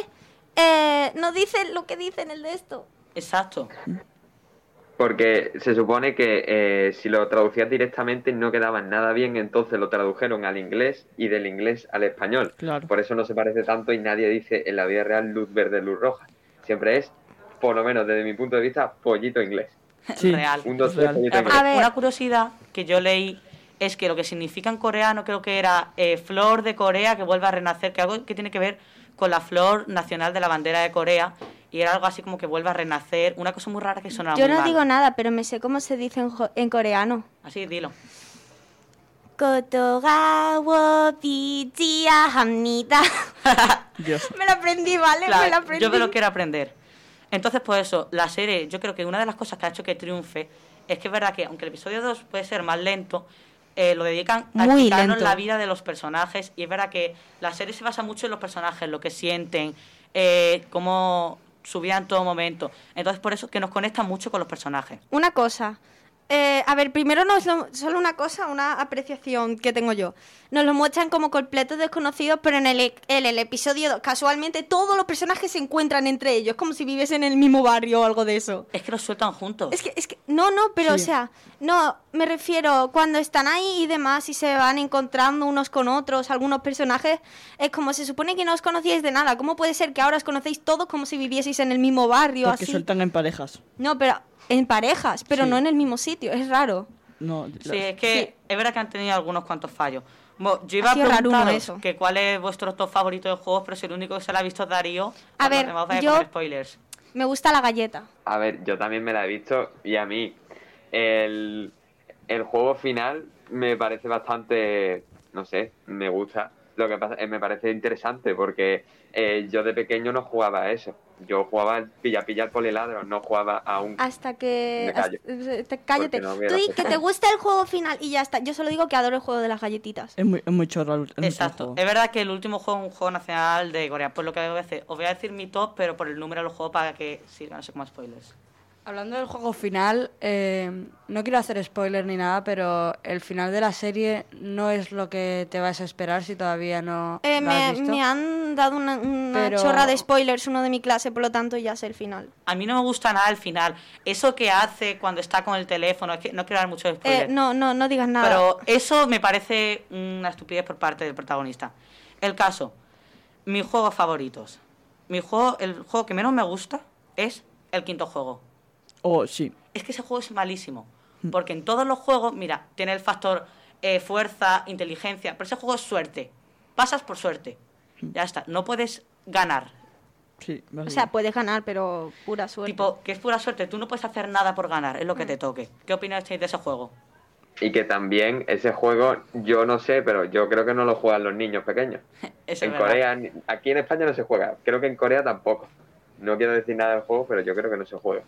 eh, no dice lo que dice en el de esto. Exacto. Porque se supone que eh, si lo traducías directamente no quedaba nada bien, entonces lo tradujeron al inglés y del inglés al español. Claro. Por eso no se parece tanto y nadie dice en la vida real luz verde, luz roja. Siempre es, por lo menos desde mi punto de vista, pollito inglés. (laughs) Real. Un, dos, tres, pollito inglés. Una curiosidad que yo leí es que lo que significa en coreano creo que era eh, flor de Corea que vuelve a renacer, que algo que tiene que ver con la flor nacional de la bandera de Corea y era algo así como que vuelve a renacer, una cosa muy rara que sonaba Yo muy no mal. digo nada, pero me sé cómo se dice en, en coreano. Así, dilo. (laughs) (laughs) Me lo aprendí, ¿vale? Claro, me lo aprendí. yo me lo quiero aprender. Entonces, pues eso, la serie, yo creo que una de las cosas que ha hecho que triunfe es que es verdad que, aunque el episodio 2 puede ser más lento, eh, lo dedican a Muy explicarnos lento. la vida de los personajes. Y es verdad que la serie se basa mucho en los personajes, lo que sienten, eh, cómo su vida en todo momento. Entonces, por eso que nos conecta mucho con los personajes. Una cosa. Eh, a ver, primero nos lo- solo una cosa, una apreciación que tengo yo. Nos lo muestran como completos desconocidos, pero en el, e- en el episodio 2, casualmente todos los personajes se encuentran entre ellos, como si viviesen en el mismo barrio o algo de eso. Es que los sueltan juntos. Es que, es que, no, no, pero o Sí. sea, no, me refiero, cuando están ahí y demás y se van encontrando unos con otros, algunos personajes, es como se supone que no os conocíais de nada. ¿Cómo puede ser que ahora os conocéis todos como si vivieseis en el mismo barrio? Porque así? sueltan en parejas. No, pero en parejas, pero Sí. no en el mismo sitio, es raro. No, Sí, es que es verdad que han tenido algunos cuantos fallos. Bueno, yo iba a preguntaros eso. que cuál es vuestro top favorito de juegos, pero si el único que se la ha visto es Darío, A ver, a yo- spoilers. Me gusta la galleta. A ver, yo también me la he visto y a mí el, el juego final me parece bastante, no sé, me gusta. Lo que pasa es me parece interesante porque eh, yo de pequeño no jugaba a eso. Yo jugaba al pilla-pilla al poliladro, no jugaba a un... Hasta que... Me callo. hasta- te- cállate. No Tú di que te gusta el juego final y ya está. Yo solo digo que adoro el juego de las galletitas. Es muy, es muy chorro el el último Exacto. juego. Es verdad que el último juego es un juego nacional de Corea. Pues lo que voy a hacer, os voy a decir mi top, pero por el número de los juegos para que sirvan, no sé como spoilers. Hablando del juego final, eh, no quiero hacer spoiler ni nada, pero el final de la serie no es lo que te vas a esperar si todavía no Eh, lo me, has visto. me han dado una, una Pero- chorra de spoilers uno de mi clase, por lo tanto ya sé el final. A mí no me gusta nada el final. Eso que hace cuando está con el teléfono, es que no quiero dar mucho Eh, spoiler. no, no, no digas nada. Pero eso me parece una estupidez por parte del protagonista. El caso, mis juegos favoritos. Mi juego, el juego que menos me gusta es el quinto juego. Oh, sí. Es que ese juego es malísimo. Mm. Porque en todos los juegos, mira, tiene el factor eh, fuerza, inteligencia, pero ese juego es suerte. Pasas por suerte. Ya está. No puedes ganar. Sí, o sea, puedes ganar, pero pura suerte. Tipo, que es pura suerte. Tú no puedes hacer nada por ganar. Es lo Mm. que te toque. ¿Qué opináis de ese juego? Y que también ese juego, yo no sé, pero yo creo que no lo juegan los niños pequeños. (laughs) Eso en es verdad. Corea, aquí en España no se juega. Creo que en Corea tampoco. No quiero decir nada del juego, pero yo creo que no se juega.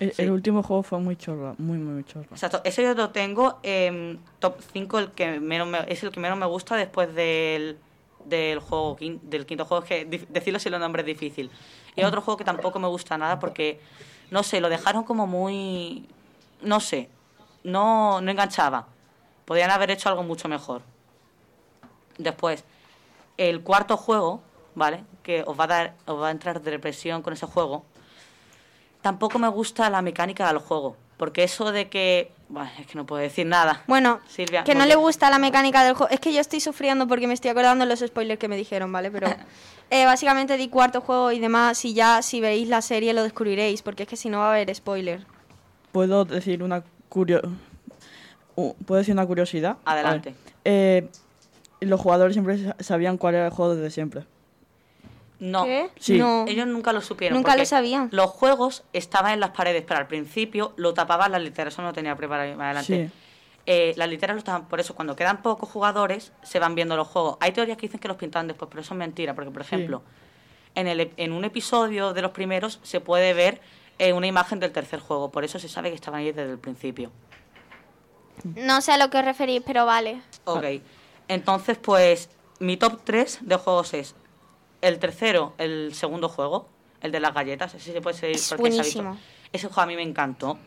El, el último juego fue muy chorro, muy, muy chorro. Exacto, ese yo lo tengo en top 5, el que menos me- es el que menos me gusta después del, del juego quin- del quinto juego, es que decirlo si los nombres es difícil. Y otro juego que tampoco me gusta nada porque, no sé, lo dejaron como muy... no sé, no, no enganchaba. Podrían haber hecho algo mucho mejor. Después, el cuarto juego, ¿vale? Que os va a dar, os va a entrar de depresión con ese juego. Tampoco me gusta la mecánica del juego. Porque eso de que. Bueno, es que no puedo decir nada. Bueno, Silvia, que no le gusta la mecánica del juego. Es que yo estoy sufriendo porque me estoy acordando de los spoilers que me dijeron, ¿vale? Pero (laughs) eh, básicamente di cuarto juego y demás. Y ya si veis la serie lo descubriréis. Porque es que si no va a haber spoiler. ¿Puedo decir una curio... uh, ¿Puedo decir una curiosidad? Adelante. Eh, los jugadores siempre sa- sabían cuál era el juego desde siempre. No. ¿Qué? Sí. No. Ellos nunca lo supieron. Nunca lo sabían. Los juegos estaban en las paredes, pero al principio lo tapaban las literas. Eso no lo tenía preparado más adelante. Sí. Eh, las literas lo estaban. Por eso, cuando quedan pocos jugadores, se van viendo los juegos. Hay teorías que dicen que los pintaban después, pero eso es mentira. Porque, por Sí. ejemplo, en, el, en un episodio de los primeros se puede ver eh, una imagen del tercer juego. Por eso se sabe que estaban ahí desde el principio. No sé a lo que os referís, pero vale. Ok. Entonces, pues, mi top 3 de juegos es el tercero, el segundo juego, el de las galletas. Ese se puede seguir Es porque se ha visto. buenísimo. Ese juego a mí me encantó.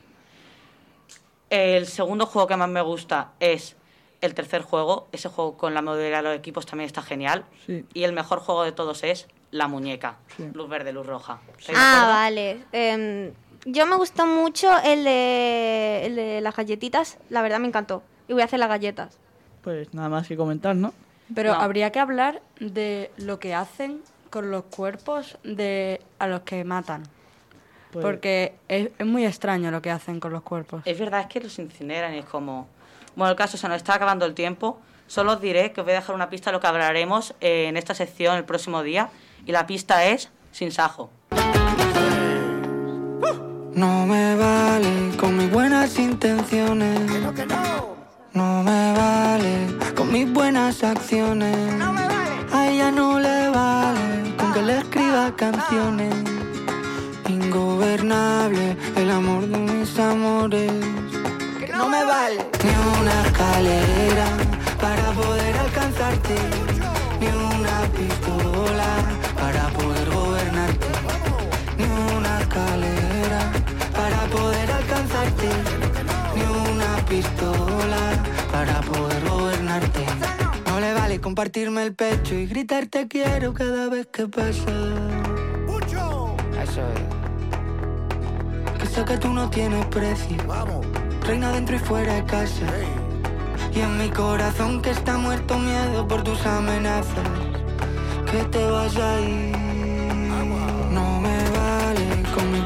El segundo juego que más me gusta es el tercer juego. Ese juego con la modalidad de los equipos también está genial. Sí. Y el mejor juego de todos es la muñeca. Sí. Luz verde, luz roja. ¿Estáis de Ah, vale. Em, yo me gustó mucho el de, el de las galletitas. La verdad me encantó. Y voy a hacer las galletas. Pues nada más que comentar, ¿no? Pero No. habría que hablar de lo que hacen con los cuerpos de a los que matan. Pues- Porque es, es muy extraño lo que hacen con los cuerpos. Es verdad, es que los incineran y es como... Bueno, el caso se nos está acabando el tiempo. Solo os diré que os voy a dejar una pista de lo que hablaremos eh, en esta sección el próximo día. Y la pista es Sin Sajo. No me vale con mis buenas intenciones. No me vale con mis buenas acciones. A ella no le vale con que le escriba canciones. Ingobernable el amor de mis amores. No me vale ni una escalera compartirme el pecho y gritar te quiero cada vez que pasa. Eso es. Que sé que tú no tienes precio. Reina dentro y fuera de casa. Y en mi corazón que está muerto miedo por tus amenazas. Que te vas a ir. No me vale con mis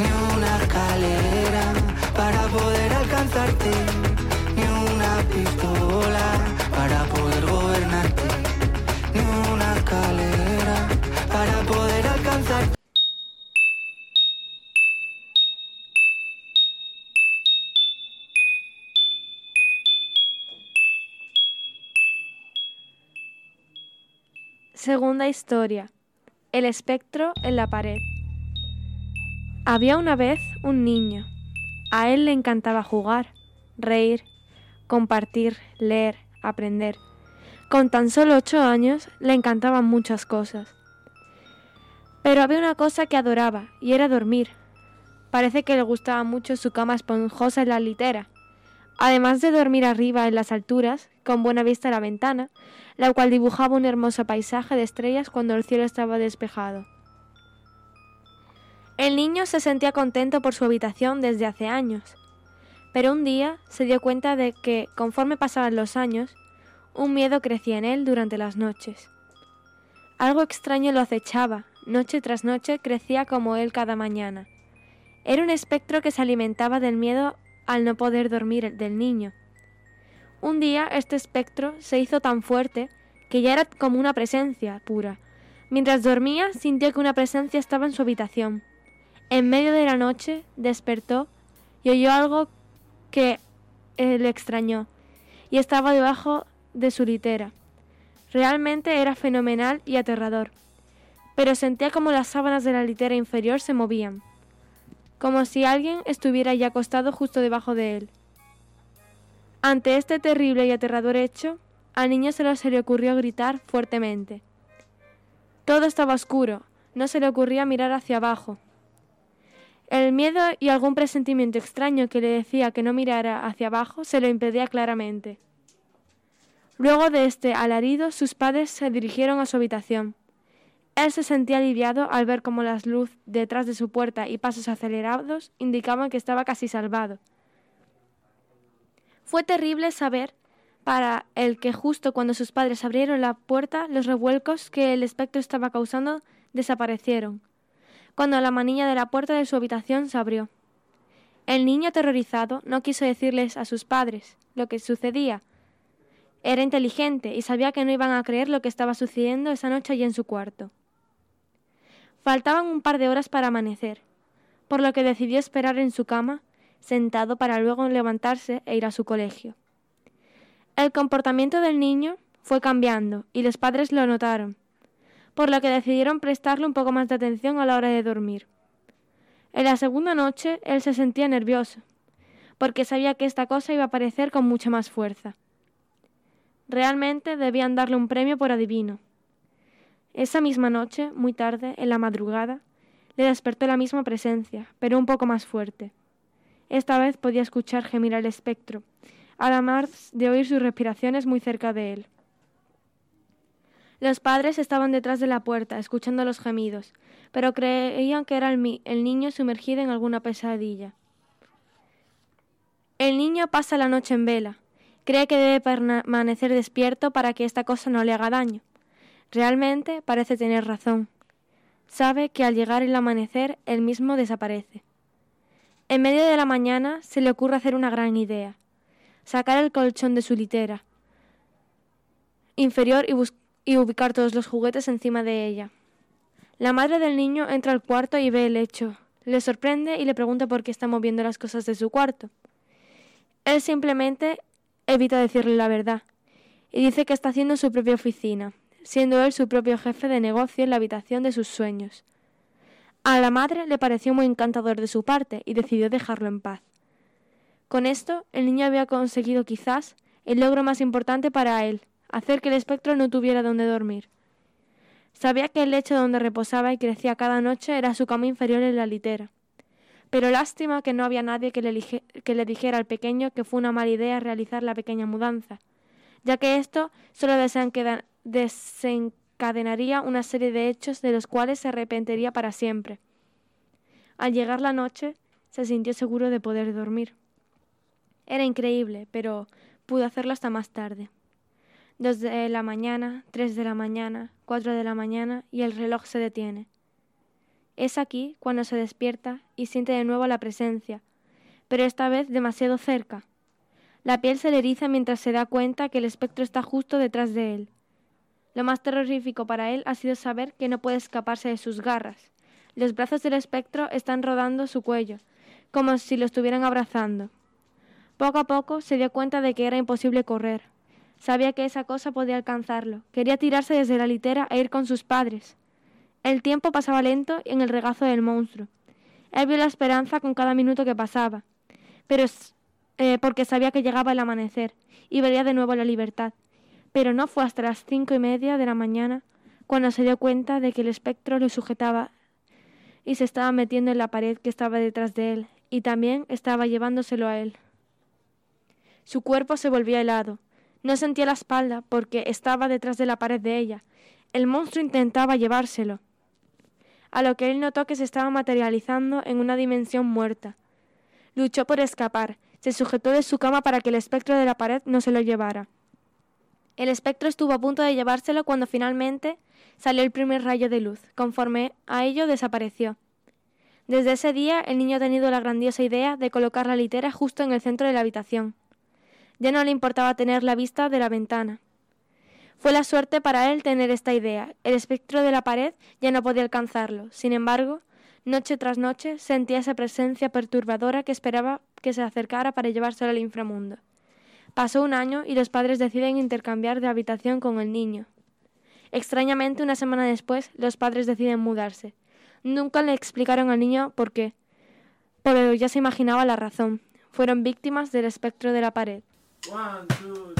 Ni una escalera para poder alcanzarte. Ni una pistola para poder gobernarte. Ni una escalera para poder alcanzarte. Segunda historia. El espectro en la pared. Había una vez un niño. A él le encantaba jugar, reír, compartir, leer, aprender. Con tan solo ocho años le encantaban muchas cosas. Pero había una cosa que adoraba, y era dormir. Parece que le gustaba mucho su cama esponjosa en la litera. Además de dormir arriba en las alturas, con buena vista a la ventana, la cual dibujaba un hermoso paisaje de estrellas cuando el cielo estaba despejado. El niño se sentía contento por su habitación desde hace años, pero un día se dio cuenta de que, conforme pasaban los años, un miedo crecía en él durante las noches. Algo extraño lo acechaba, noche tras noche crecía como él cada mañana. Era un espectro que se alimentaba del miedo al no poder dormir del niño. Un día este espectro se hizo tan fuerte que ya era como una presencia pura. Mientras dormía sintió que una presencia estaba en su habitación. En medio de la noche despertó y oyó algo que le extrañó, y estaba debajo de su litera. Realmente era fenomenal y aterrador, pero sentía como las sábanas de la litera inferior se movían, como si alguien estuviera ya acostado justo debajo de él. Ante este terrible y aterrador hecho, al niño se le ocurrió gritar fuertemente. Todo estaba oscuro, no se le ocurría mirar hacia abajo. El miedo y algún presentimiento extraño que le decía que no mirara hacia abajo se lo impedía claramente. Luego de este alarido, sus padres se dirigieron a su habitación. Él se sentía aliviado al ver cómo las luz detrás de su puerta y pasos acelerados indicaban que estaba casi salvado. Fue terrible saber para el que justo cuando sus padres abrieron la puerta, los revuelcos que el espectro estaba causando desaparecieron, cuando la manilla de la puerta de su habitación se abrió. El niño aterrorizado no quiso decirles a sus padres lo que sucedía. Era inteligente y sabía que no iban a creer lo que estaba sucediendo esa noche allí en su cuarto. Faltaban un par de horas para amanecer, por lo que decidió esperar en su cama, sentado para luego levantarse e ir a su colegio. El comportamiento del niño fue cambiando y los padres lo notaron, por lo que decidieron prestarle un poco más de atención a la hora de dormir. En la segunda noche él se sentía nervioso, porque sabía que esta cosa iba a aparecer con mucha más fuerza. Realmente debían darle un premio por adivino. Esa misma noche, muy tarde, en la madrugada, le despertó la misma presencia, pero un poco más fuerte. Esta vez podía escuchar gemir al espectro, además de oír sus respiraciones muy cerca de él. Los padres estaban detrás de la puerta, escuchando los gemidos, pero creían que era el, el niño sumergido en alguna pesadilla. El niño pasa la noche en vela. Cree que debe permanecer despierto para que esta cosa no le haga daño. Realmente parece tener razón. Sabe que al llegar el amanecer él mismo desaparece. En medio de la mañana se le ocurre hacer una gran idea. Sacar el colchón de su litera inferior y, y ubicar todos los juguetes encima de ella. La madre del niño entra al cuarto y ve el hecho. Le sorprende y le pregunta por qué está moviendo las cosas de su cuarto. Él simplemente evita decirle la verdad y dice que está haciendo su propia oficina, siendo él su propio jefe de negocio en la habitación de sus sueños. A la madre le pareció muy encantador de su parte y decidió dejarlo en paz. Con esto, el niño había conseguido quizás el logro más importante para él, hacer que el espectro no tuviera donde dormir. Sabía que el lecho donde reposaba y crecía cada noche era su cama inferior en la litera. Pero lástima que no había nadie que le, que le dijera al pequeño que fue una mala idea realizar la pequeña mudanza, ya que esto solo desencadenaría una serie de hechos de los cuales se arrepentiría para siempre. Al llegar la noche, se sintió seguro de poder dormir. Era increíble, pero pudo hacerlo hasta más tarde. Dos de la mañana, tres de la mañana, cuatro de la mañana y el reloj se detiene. Es aquí cuando se despierta y siente de nuevo la presencia, pero esta vez demasiado cerca. La piel se le eriza mientras se da cuenta que el espectro está justo detrás de él. Lo más terrorífico para él ha sido saber que no puede escaparse de sus garras. Los brazos del espectro están rodando su cuello, como si lo estuvieran abrazando. Poco a poco se dio cuenta de que era imposible correr. Sabía que esa cosa podía alcanzarlo. Quería tirarse desde la litera e ir con sus padres. El tiempo pasaba lento en el regazo del monstruo. Él vio la esperanza con cada minuto que pasaba, pero eh, porque sabía que llegaba el amanecer y vería de nuevo la libertad. Pero no fue hasta las cinco y media de la mañana cuando se dio cuenta de que el espectro lo sujetaba y se estaba metiendo en la pared que estaba detrás de él, y también estaba llevándoselo a él. Su cuerpo se volvía helado. No sentía la espalda porque estaba detrás de la pared de ella. El monstruo intentaba llevárselo a lo que él notó que se estaba materializando en una dimensión muerta. Luchó por escapar, se sujetó de su cama para que el espectro de la pared no se lo llevara. El espectro estuvo a punto de llevárselo cuando finalmente salió el primer rayo de luz. Conforme a ello desapareció. Desde ese día el niño ha tenido la grandiosa idea de colocar la litera justo en el centro de la habitación. Ya no le importaba tener la vista de la ventana. Fue la suerte para él tener esta idea. El espectro de la pared ya no podía alcanzarlo. Sin embargo, noche tras noche sentía esa presencia perturbadora que esperaba que se acercara para llevárselo al inframundo. Pasó un año y los padres deciden intercambiar de habitación con el niño. Extrañamente, una semana después, los padres deciden mudarse. Nunca le explicaron al niño por qué, pero ya se imaginaba la razón. Fueron víctimas del espectro de la pared. El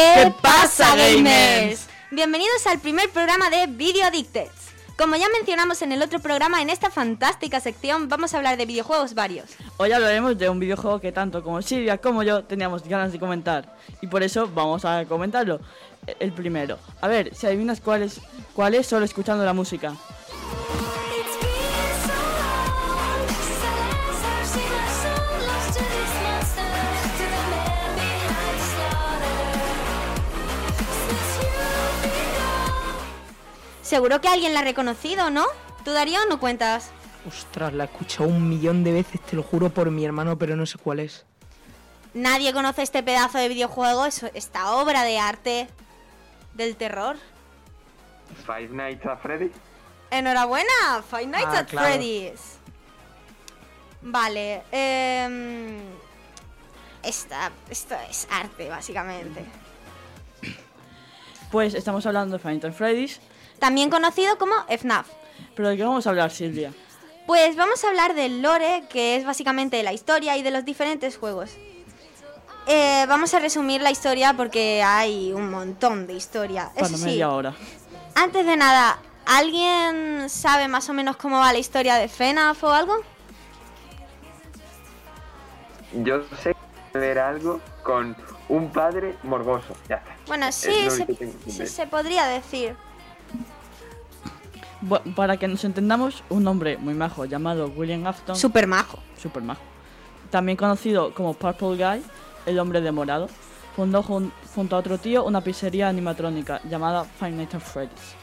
¿Qué, ¿Qué pasa, gamers? Bienvenidos al primer programa de Video Addicted. Como ya mencionamos en el otro programa, en esta fantástica sección vamos a hablar de videojuegos varios. Hoy hablaremos de un videojuego que tanto como Silvia como yo teníamos ganas de comentar. Y por eso vamos a comentarlo. E- El primero. A ver, si adivinas cuál es, cuál es solo escuchando la música. Seguro que alguien la ha reconocido, ¿no? ¿Tú, Darío, no cuentas? Ostras, la he escuchado un millón de veces, te lo juro por mi hermano, pero no sé cuál es. Nadie conoce este pedazo de videojuego, esta obra de arte del terror. Five Nights at Freddy. Enhorabuena, Five Nights Ah, at claro. Freddy's. Vale, em, esta, esto es arte, básicamente. Pues estamos hablando de Final Fantasy Freddy's. También conocido como FNAF. Pero ¿de qué vamos a hablar, Silvia? Pues vamos a hablar del lore, que es básicamente la historia y de los diferentes juegos. Eh, vamos a resumir la historia porque hay un montón de historia. Para Eso sí, media hora. antes de nada, ¿alguien sabe más o menos cómo va la historia de FNAF o algo? Yo sé ver algo con un padre morboso. Ya está. Bueno, sí, se, que que sí, se podría decir. Para que nos entendamos, un hombre muy majo llamado William Afton. Super majo. Super majo. También conocido como Purple Guy, el hombre de morado, fundó jun- junto a otro tío una pizzería animatrónica llamada Five Nights at Freddy's.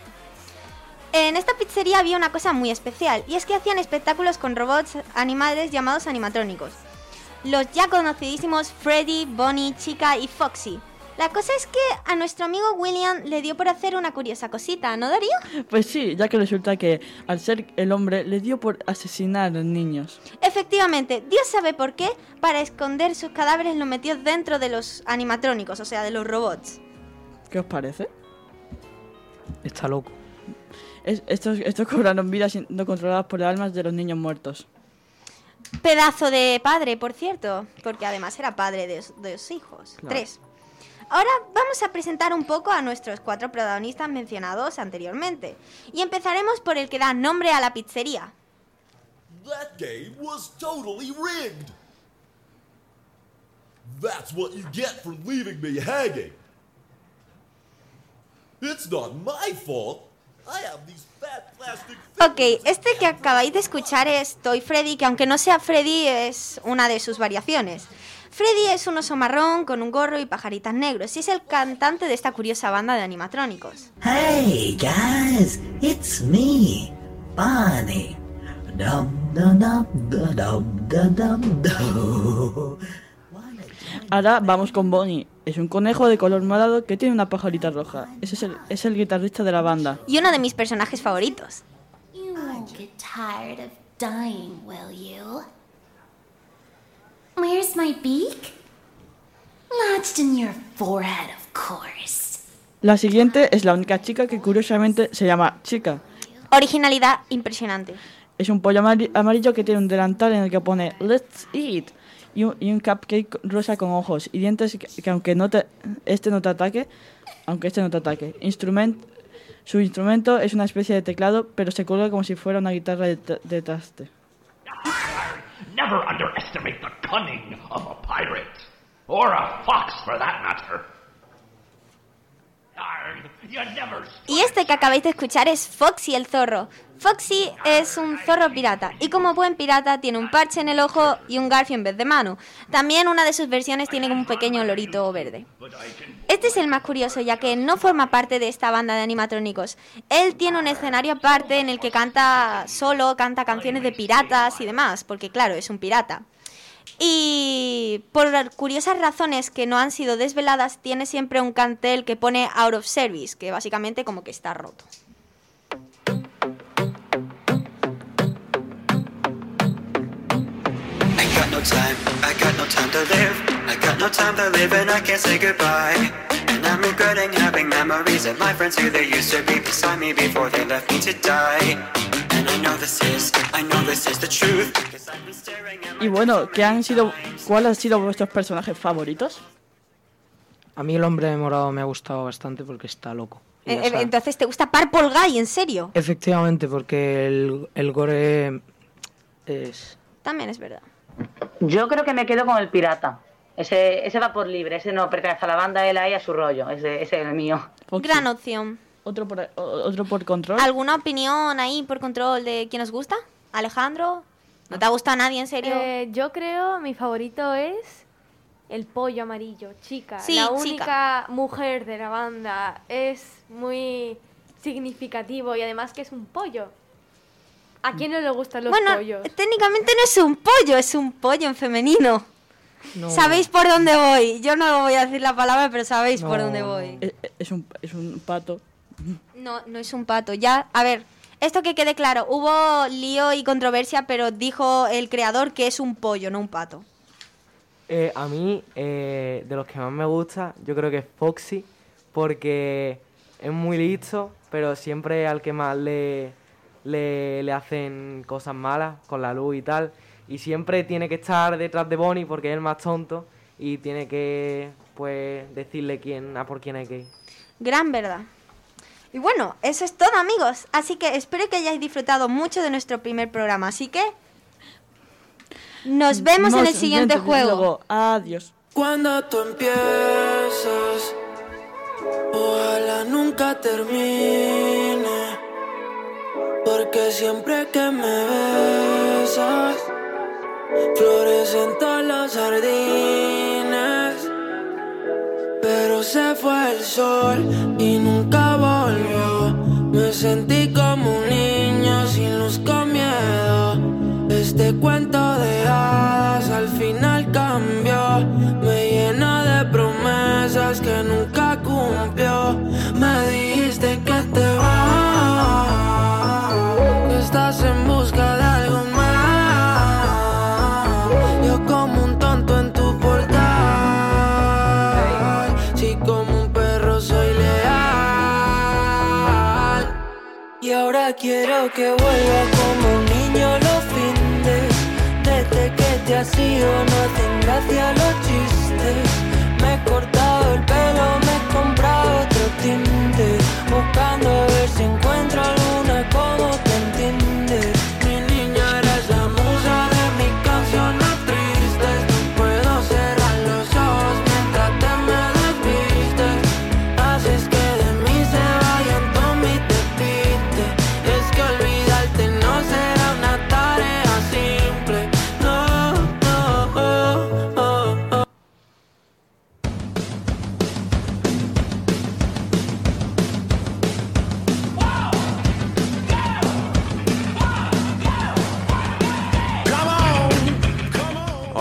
En esta pizzería había una cosa muy especial, y es que hacían espectáculos con robots animales llamados animatrónicos. Los ya conocidísimos Freddy, Bonnie, Chica y Foxy. La cosa es que a nuestro amigo William le dio por hacer una curiosa cosita, ¿no, Darío? Pues sí, ya que resulta que al ser el hombre le dio por asesinar a niños. Efectivamente, Dios sabe por qué, para esconder sus cadáveres los metió dentro de los animatrónicos, o sea, de los robots. ¿Qué os parece? Está loco. Es- estos, estos cobraron vidas siendo controladas por las almas de los niños muertos. Pedazo de padre, por cierto, porque además era padre de, de dos hijos. Claro. Tres. Ahora vamos a presentar un poco a nuestros cuatro protagonistas mencionados anteriormente. Y empezaremos por el que da nombre a la pizzería. That game was totally rigged. That's what you get for leaving me hanging. It's not my fault. I have these fat plastic Ok, este que acabáis de escuchar es Toy Freddy, que aunque no sea Freddy es una de sus variaciones. Freddy es un oso marrón con un gorro y pajaritas negros y es el cantante de esta curiosa banda de animatrónicos. Hey guys, it's me, Bonnie. Dum dum dum dum dum dum dum dum. Ahora vamos con Bonnie. Es un conejo de color morado que tiene una pajarita roja. Ese es el, es el guitarrista de la banda. Y uno de mis personajes favoritos. You won't get tired of dying, will you? Where's my beak? Lodged in your forehead, of course. La siguiente es la única chica que curiosamente se llama Chica. Originalidad impresionante. Es un pollo amari- amarillo que tiene un delantal en el que pone Let's eat y un, y un cupcake rosa con ojos y dientes que, que aunque no te, este no te ataque, aunque este no te ataque. Instrument, su instrumento es una especie de teclado, pero se cuelga como si fuera una guitarra de, de traste. Never underestimate the cunning of a pirate. Or a fox, for that matter. Y este que acabáis de escuchar es Foxy el zorro. Foxy es un zorro pirata y como buen pirata tiene un parche en el ojo y un garfio en vez de mano. También una de sus versiones tiene un pequeño lorito verde. Este es el más curioso ya que no forma parte de esta banda de animatrónicos. Él tiene un escenario aparte en el que canta solo, canta canciones de piratas y demás, porque claro, es un pirata. Y por curiosas razones que no han sido desveladas, tiene siempre un cantel que pone out of service, que básicamente como que está roto. I. And I'm regretting having memories of my friends who they used to be beside me before they left me to die. And I know this is, I know this is the truth. Y bueno, ¿qué han sido, ¿cuáles han sido vuestros personajes favoritos? A mí el hombre de morado me ha gustado bastante porque está loco. Eh, eh. Entonces, ¿te gusta Purple Guy? ¿En serio? Efectivamente, porque el, el gore es... También es verdad. Yo creo que me quedo con el pirata. Ese, ese va por libre, ese no pertenece a la banda, él ahí a su rollo, ese, ese es el mío. Gran opción. Otro por, otro por control. ¿Alguna opinión ahí por control de quién os gusta? Alejandro, ¿no te ha gustado a nadie en serio? Eh, yo creo mi favorito es el pollo amarillo, chica. Sí, la chica. única mujer de la banda. Es muy significativo y además que es un pollo. ¿A quién no le gustan los bueno, pollos? técnicamente no es un pollo, es un pollo en femenino. ¿Sabéis por dónde voy? Yo no voy a decir la palabra, pero sabéis por dónde voy. Es, es un, es un pato. No, no es un pato. Ya, a ver, esto que quede claro. Hubo lío y controversia, pero dijo el creador que es un pollo, no un pato. Eh, a mí, eh, de los que más me gusta, yo creo que es Foxy, porque es muy listo, pero siempre al que más le, le, le hacen cosas malas con la luz y tal. Y siempre tiene que estar detrás de Bonnie porque es el más tonto y tiene que pues decirle quién a por quién hay que ir. Gran verdad. Y bueno, eso es todo amigos. Así que espero que hayáis disfrutado mucho de nuestro primer programa. Así que nos vemos en el siguiente juego. Adiós. Cuando tú empiezas, ojalá nunca termine. Porque siempre que me besas, florecen todos los jardines. Pero se fue el sol y nunca. Me quiero que vuelva como un niño los findes. Desde que te has ido no hacen gracia los chistes. Me he cortado el pelo, me he comprado otro tinte. Buscando a ver si encuentro alguna como te entiende.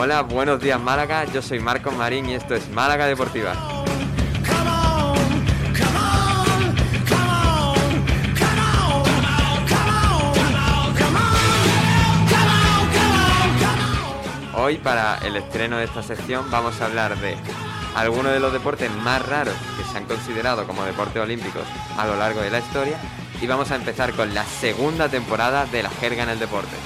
Hola, buenos días Málaga, yo soy Marcos Marín y esto es Málaga Deportiva. Hoy para el estreno de esta sección vamos a hablar de algunos de los deportes más raros que se han considerado como deportes olímpicos a lo largo de la historia y vamos a empezar con la segunda temporada de la jerga en el deporte.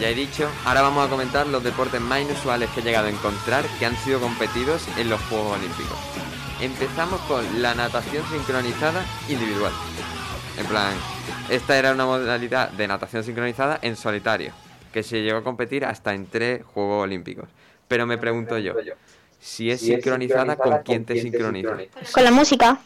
Ya he dicho, ahora vamos a comentar los deportes más inusuales que he llegado a encontrar que han sido competidos en los Juegos Olímpicos. Empezamos con la natación sincronizada individual. En plan, Esta era una modalidad de natación sincronizada en solitario, que se llegó a competir hasta en tres Juegos Olímpicos. Pero me pregunto yo, si es sincronizada, ¿con quién te sincronizas? Con la música.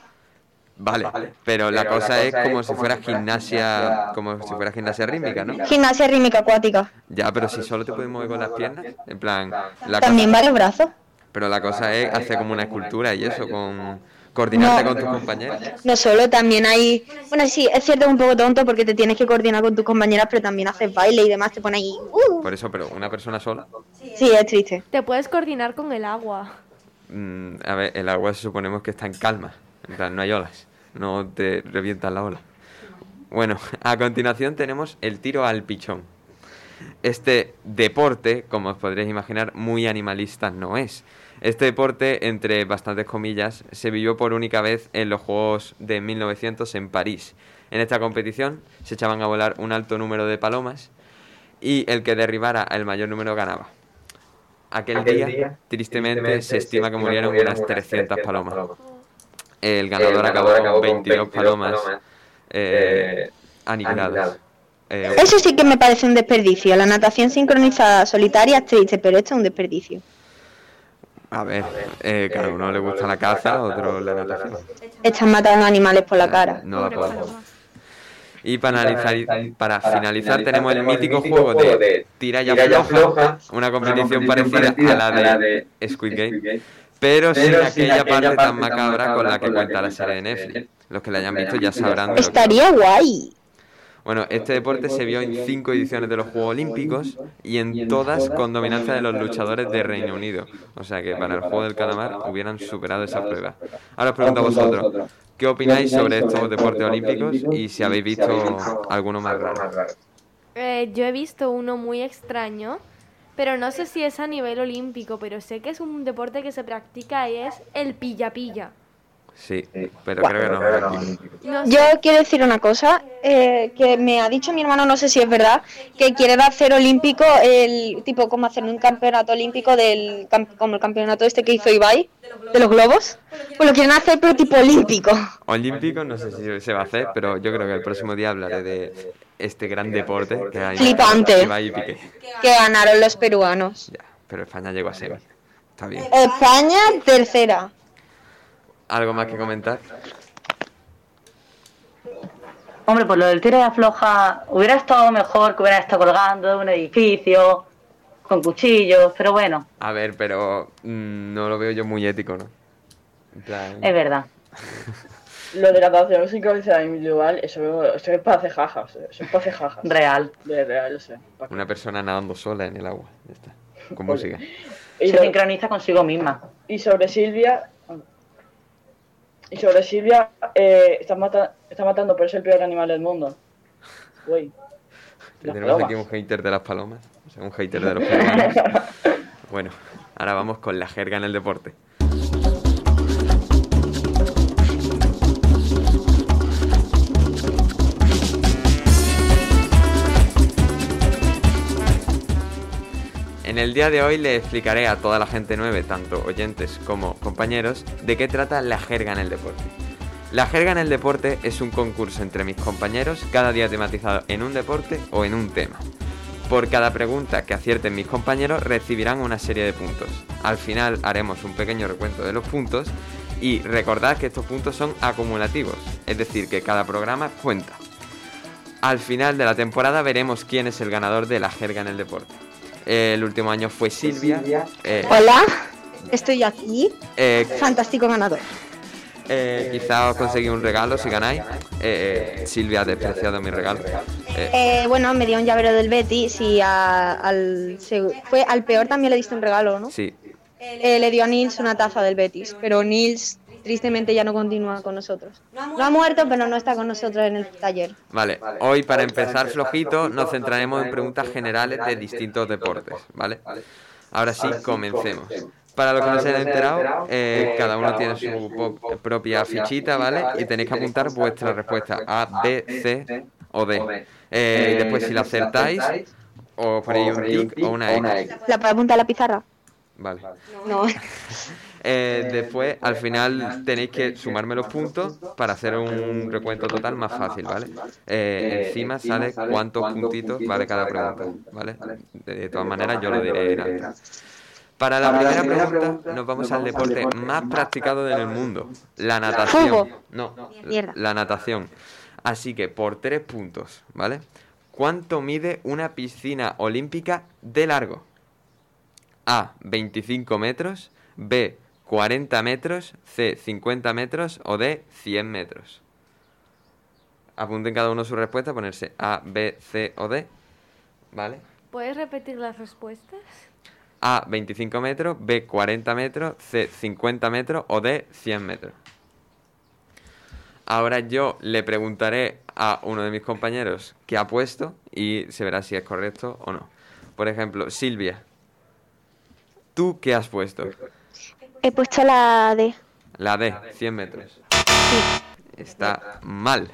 Vale, pero la cosa es como si fuera gimnasia, como si fuera gimnasia rítmica, ¿no? Gimnasia rítmica acuática. Ya, pero si solo te puedes mover con las piernas, en plan, la También cosa- varios brazos. pero la cosa es hacer como una escultura y eso, con coordinarte No. con tus compañeros. No solo, también hay... Bueno, sí, es cierto, es un poco tonto porque te tienes que coordinar con tus compañeras, pero también haces baile y demás, te pone ahí... ¡uh! Por eso, pero una persona sola. Sí, es triste. Te puedes coordinar con el agua. Mm, a ver, el agua suponemos que está en calma. En plan, no hay olas. No te revientan la ola. Bueno, (laughs) a continuación tenemos el tiro al pichón. Este deporte, como os podréis imaginar, muy animalista no es. Este deporte, entre bastantes comillas, se vivió por única vez en los Juegos de 1900 en París. En esta competición se echaban a volar un alto número de palomas y el que derribara el mayor número ganaba. Aquel, Aquel día, día, tristemente, se estima que murieron unas 300 palomas. El ganador acabó con 22 palomas eh, aniquiladas. Eh, Eso sí que me parece un desperdicio. La natación sincronizada solitaria es triste, pero esto es un desperdicio. a ver, eh, cada uno le gusta la caza, otro la natación. Están matando animales por la cara. No da por Y para, analizar, para finalizar tenemos el mítico juego de tira y afloja, una competición parecida a la de Squid Game, pero sin aquella parte tan macabra con la que cuenta la serie de Netflix. Los que la hayan visto ya sabrán que Estaría guay. Bueno, este deporte se vio en cinco ediciones de los Juegos Olímpicos y en todas con dominancia de los luchadores de Reino Unido. O sea que para el Juego del Calamar hubieran superado esa prueba. Ahora os pregunto a vosotros, ¿qué opináis sobre estos deportes olímpicos y si habéis visto alguno más raro? Eh, yo he visto uno muy extraño, pero no sé si es a nivel olímpico, pero sé que es un deporte que se practica y es el pilla-pilla. Sí, pero creo que no aquí. Yo quiero decir una cosa, eh, que me ha dicho mi hermano, no sé si es verdad, que quiere hacer olímpico, el tipo como hacer un campeonato olímpico del como el campeonato este que hizo Ibai, de los globos, pues lo quieren hacer pero tipo olímpico. Olímpico no sé si se va a hacer, pero yo creo que el próximo día hablaré de este gran deporte que hay. Flipante. Ibai y Piqué. Que ganaron los peruanos. Pero España llegó a semi. Está bien. España, tercera. ¿Algo más que comentar? Hombre, pues lo del tiro de afloja hubiera estado mejor que hubiera estado colgando de un edificio con cuchillos, pero bueno, A ver, pero mm, no lo veo yo muy ético, ¿no? En plan, es verdad. (laughs) Lo de la natación sincronizada individual, eso, eso es para hacer jajas. Eso es para hacer jajas. Real. De real, yo sé. una persona nadando sola en el agua. Ya está. Con música. Y Se lo- sincroniza consigo misma. Y sobre Silvia. Y sobre Silvia, eh, está, mata- está matando, pero es el peor animal del mundo. Güey. Tenemos aquí palomas. un hater de las palomas. O sea, un hater de los peruanos. (laughs) bueno, ahora vamos con la jerga en el deporte. En el día de hoy le explicaré a toda la gente nueve, tanto oyentes como compañeros, de qué trata la jerga en el deporte. La jerga en el deporte es un concurso entre mis compañeros, cada día tematizado en un deporte o en un tema. Por cada pregunta que acierten mis compañeros recibirán una serie de puntos. Al final haremos un pequeño recuento de los puntos y recordad que estos puntos son acumulativos, es decir, que cada programa cuenta. Al final de la temporada veremos quién es el ganador de la jerga en el deporte. El último año fue Silvia. eh, Hola, estoy aquí. eh, Fantástico ganador. eh, quizá os conseguí un regalo si ganáis. Eh, eh, Silvia ha despreciado mi regalo. Eh, Eh, bueno, me dio un llavero del Betis y a- al, se- fue, al peor también le diste un regalo, ¿no? sí, Eh, le dio a Nils una taza del Betis, pero Nils tristemente ya no continúa con nosotros. No ha muerto, pero no está con nosotros en el taller. Vale, hoy para empezar flojito nos centraremos en preguntas generales de distintos deportes, ¿vale? Ahora sí, comencemos. Para los que no se hayan enterado, eh, cada uno tiene su propia fichita, ¿vale? Y tenéis que apuntar vuestra respuesta A, B, C o D. Eh, y después si la acertáis, os ponéis un tic o una X. ¿La puedo apuntar a la pizarra? Vale. No. (laughs) Eh, después, al final, tenéis que sumarme los puntos para hacer un recuento total más fácil, ¿vale? Eh, encima sale cuántos puntitos vale cada pregunta, ¿vale? De, todas maneras, yo lo diré en alto. Para la primera pregunta, nos vamos al deporte más practicado en el mundo, la natación. No, Mierda. la natación. Así que por tres puntos, ¿vale? ¿Cuánto mide una piscina olímpica de largo? A, 25 metros, B, 40 metros, C, 50 metros o D, 100 metros. Apunten cada uno su respuesta, ponerse A, B, C o D, ¿vale? ¿Puedes repetir las respuestas? A, 25 metros, B, 40 metros, C, 50 metros o D, 100 metros. Ahora yo le preguntaré a uno de mis compañeros qué ha puesto y se verá si es correcto o no. Por ejemplo, Silvia, ¿tú qué has puesto? He puesto la D. La D, 100 metros. Está mal.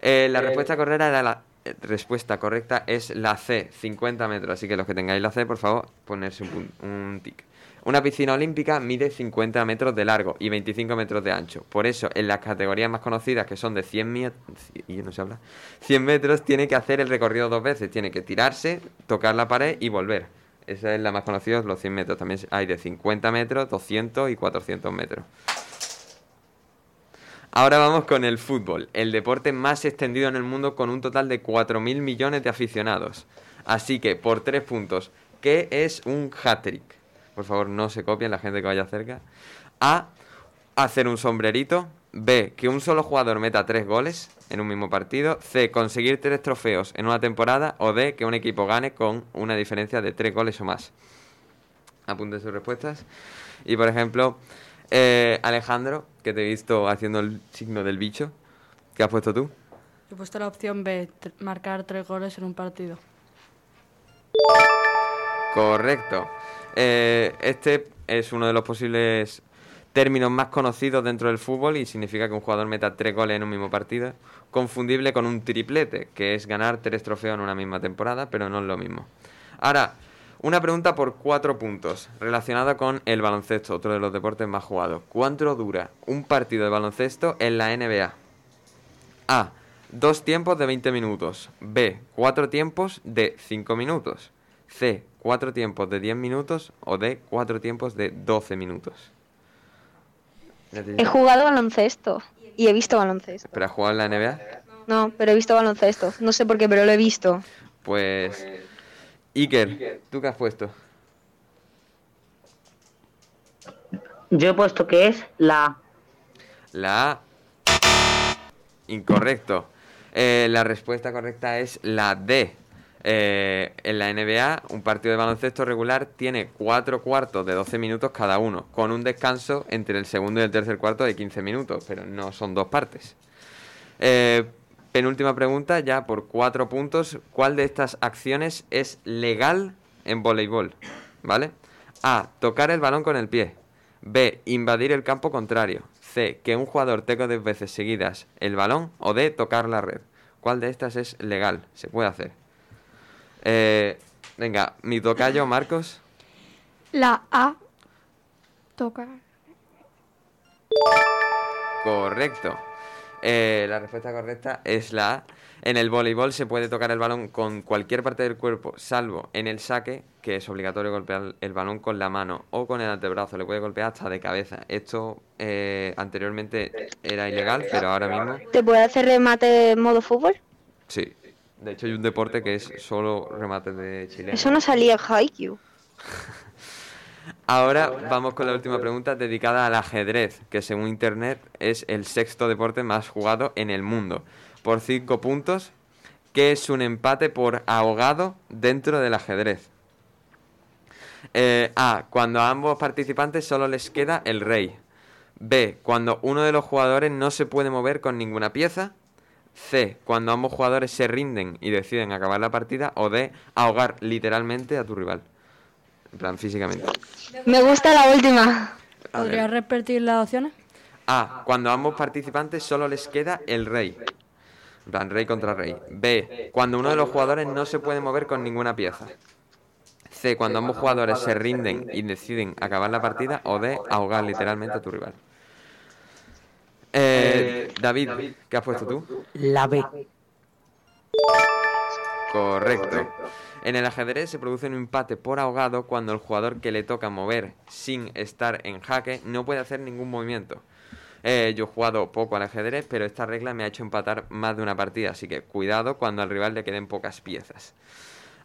Eh, la respuesta correcta era la eh, respuesta correcta es la C, 50 metros. Así que los que tengáis la C, por favor, ponerse un, un tic. Una piscina olímpica mide 50 metros de largo y 25 metros de ancho. Por eso, en las categorías más conocidas, que son de 100, mi- y no se habla, 100 metros, tiene que hacer el recorrido dos veces. Tiene que tirarse, tocar la pared y volver. Esa es la más conocida, los 100 metros. También hay de 50 metros, 200 y 400 metros. Ahora vamos con el fútbol, el deporte más extendido en el mundo con un total de 4.000 millones de aficionados. Así que, por tres puntos, ¿qué es un hat-trick? Por favor, no se copien la gente que vaya cerca. A. Hacer un sombrerito. B. Que un solo jugador meta tres goles en un mismo partido. C. Conseguir tres trofeos en una temporada. O D. Que un equipo gane con una diferencia de tres goles o más. Apunten sus respuestas. Y por ejemplo, eh, Alejandro, que te he visto haciendo el signo del bicho. ¿Qué has puesto tú? He puesto la opción B, marcar tres goles en un partido. Correcto. Eh, este es uno de los posibles términos más conocidos dentro del fútbol y significa que un jugador meta tres goles en un mismo partido, confundible con un triplete, que es ganar tres trofeos en una misma temporada, pero no es lo mismo. Ahora, una pregunta por cuatro puntos, relacionada con el baloncesto, otro de los deportes más jugados. ¿Cuánto dura un partido de baloncesto en la NBA? A. Dos tiempos de 20 minutos. B. Cuatro tiempos de 5 minutos. C. Cuatro tiempos de 10 minutos. O D. Cuatro tiempos de 12 minutos. He jugado baloncesto y he visto baloncesto. ¿Pero has jugado en la NBA? No, pero he visto baloncesto. No sé por qué, pero lo he visto. Pues... Iker, ¿tú qué has puesto? Yo he puesto que es la A. La A. Incorrecto. Eh, la respuesta correcta es la D. Eh, en la NBA, un partido de baloncesto regular tiene cuatro cuartos de 12 minutos cada uno, con un descanso entre el segundo y el tercer cuarto de 15 minutos, pero no son dos partes. Eh, penúltima pregunta, ya por cuatro puntos. ¿Cuál de estas acciones es legal en voleibol? ¿Vale? A. Tocar el balón con el pie. B. Invadir el campo contrario. C. Que un jugador tenga dos veces seguidas el balón. O D. Tocar la red. ¿Cuál de estas es legal? Se puede hacer. Eh, venga, mi tocayo, Marcos. La A. Tocar. Correcto. Eh, la respuesta correcta es la A. En el voleibol se puede tocar el balón con cualquier parte del cuerpo, salvo en el saque, que es obligatorio golpear el balón con la mano o con el antebrazo. Le puede golpear hasta de cabeza. Esto eh, anteriormente era ilegal, pero ahora mismo ¿Te puede hacer remate en modo fútbol? sí. De hecho, hay un deporte que es solo remate de chileno. Eso no salía en Haikyuu. (laughs) Ahora vamos con la última pregunta dedicada al ajedrez, que según Internet es el sexto deporte más jugado en el mundo. Por cinco puntos, que es un empate por ahogado dentro del ajedrez. Eh, A. Cuando a ambos participantes solo les queda el rey. B. Cuando uno de los jugadores no se puede mover con ninguna pieza. C. Cuando ambos jugadores se rinden y deciden acabar la partida. O D. Ahogar literalmente a tu rival. En plan, físicamente. Me gusta la última. ¿Podrías repetir las opciones? A. Cuando a ambos participantes solo les queda el rey. En plan, rey contra rey. B. Cuando uno de los jugadores no se puede mover con ninguna pieza. C. Cuando ambos jugadores se rinden y deciden acabar la partida. O D. Ahogar literalmente a tu rival. Eh, David, ¿qué has puesto tú? La B. Correcto. En el ajedrez se produce un empate por ahogado cuando el jugador que le toca mover sin estar en jaque no puede hacer ningún movimiento. Eh, yo he jugado poco al ajedrez, pero esta regla me ha hecho empatar más de una partida, así que cuidado cuando al rival le queden pocas piezas.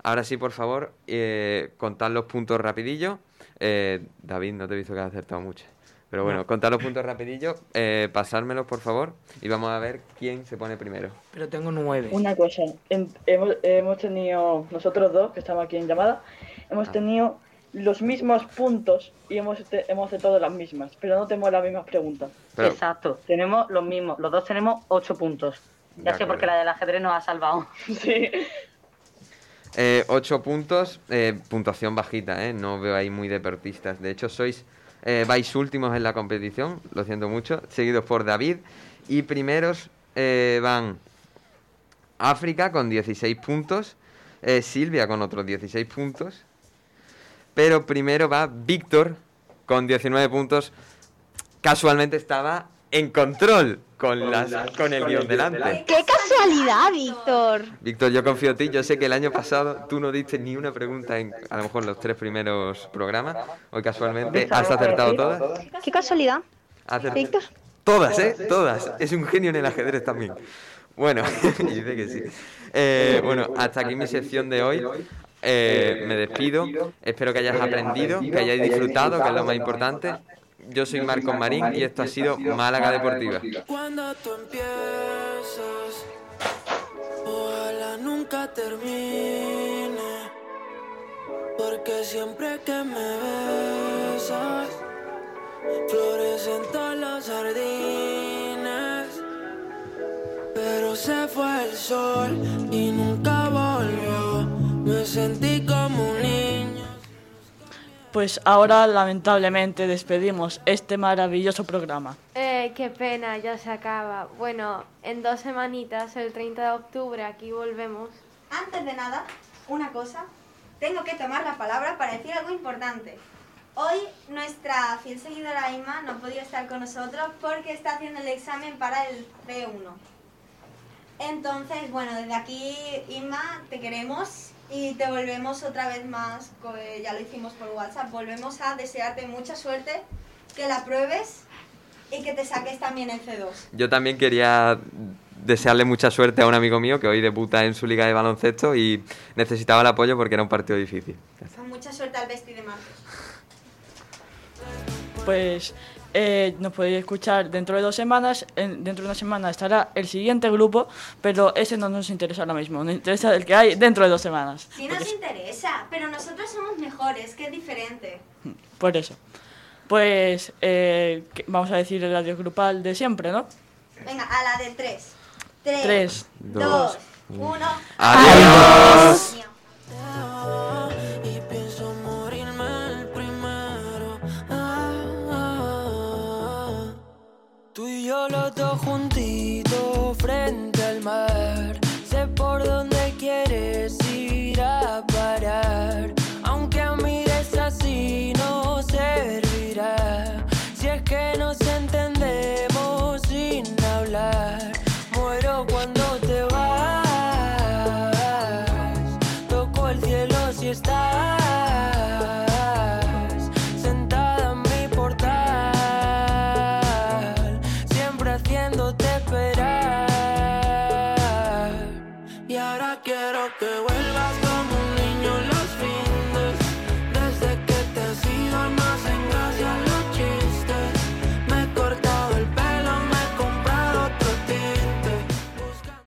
Ahora sí, por favor, eh, contad los puntos rapidillo. Eh, David, no te he visto que has acertado mucho. Pero bueno, No. contad los puntos rapidillo, eh, pasármelos por favor y vamos a ver quién se pone primero. Pero tengo nueve. Una cosa, en- hemos, hemos tenido, nosotros dos, que estamos aquí en llamada, hemos Ah. tenido los mismos puntos y hemos, te- hemos acertado las mismas, pero no tenemos las mismas preguntas. Exacto, tenemos los mismos, los dos tenemos ocho puntos. Ya sé porque la del ajedrez nos ha salvado. (laughs) Sí. Eh, 8 puntos, eh, puntuación bajita, ¿eh? No veo ahí muy deportistas. De hecho, sois, eh, vais últimos en la competición, lo siento mucho, seguidos por David. Y primeros eh, van África con 16 puntos, eh, Silvia con otros 16 puntos. Pero primero va Víctor con 19 puntos. Casualmente estaba en control con, las, con el guion delante. ¡Qué casualidad, Víctor! Víctor, yo confío en ti. Yo sé que el año pasado tú no diste ni una pregunta en a lo mejor los tres primeros programas. Hoy casualmente has acertado todas. ¡Qué casualidad! Víctor. Todas, ¿eh? Todas. Es un genio en el ajedrez también. Bueno, (laughs) dice que sí. Eh, bueno, hasta aquí mi sección de hoy. Eh, me despido. Espero que hayas aprendido, que hayáis disfrutado, que es lo más importante. Yo soy Marcos Marín y esto ha sido Málaga Deportiva. Cuando tú empiezas, ojalá nunca termine. Porque siempre que me besas, florecen todos los jardines. Pero se fue el sol y nunca volvió. Me sentí. Pues ahora lamentablemente despedimos este maravilloso programa. Eh, qué pena, ya se acaba. Bueno, en dos semanitas, el 30 de octubre, aquí volvemos. Antes de nada, una cosa. Tengo que tomar la palabra para decir algo importante. Hoy nuestra fiel seguidora Inma no ha podido estar con nosotros porque está haciendo el examen para el C1. Entonces, bueno, desde aquí, Inma, te queremos y te volvemos otra vez más, ya lo hicimos por WhatsApp, volvemos a desearte mucha suerte, que la pruebes y que te saques también el C2. Yo también quería desearle mucha suerte a un amigo mío que hoy debuta en su liga de baloncesto y necesitaba el apoyo porque era un partido difícil. Mucha suerte al Besti de Marcos. Pues eh, nos podéis escuchar dentro de dos semanas. En- dentro de una semana estará el siguiente grupo, pero ese no nos interesa ahora mismo. Nos interesa el que hay dentro de dos semanas. Sí nos interesa, pero nosotros somos mejores, que es diferente. Por eso. Pues eh, vamos a decir el adiós grupal de siempre, ¿no? Venga, a la de tres. Tres, Tres, dos, dos, uno. ¡Adiós! Y Tú y yo los dos juntitos frente al mar. Sé por dónde quieres ir a parar. Aunque mires así no servirá. Si es que nos entendemos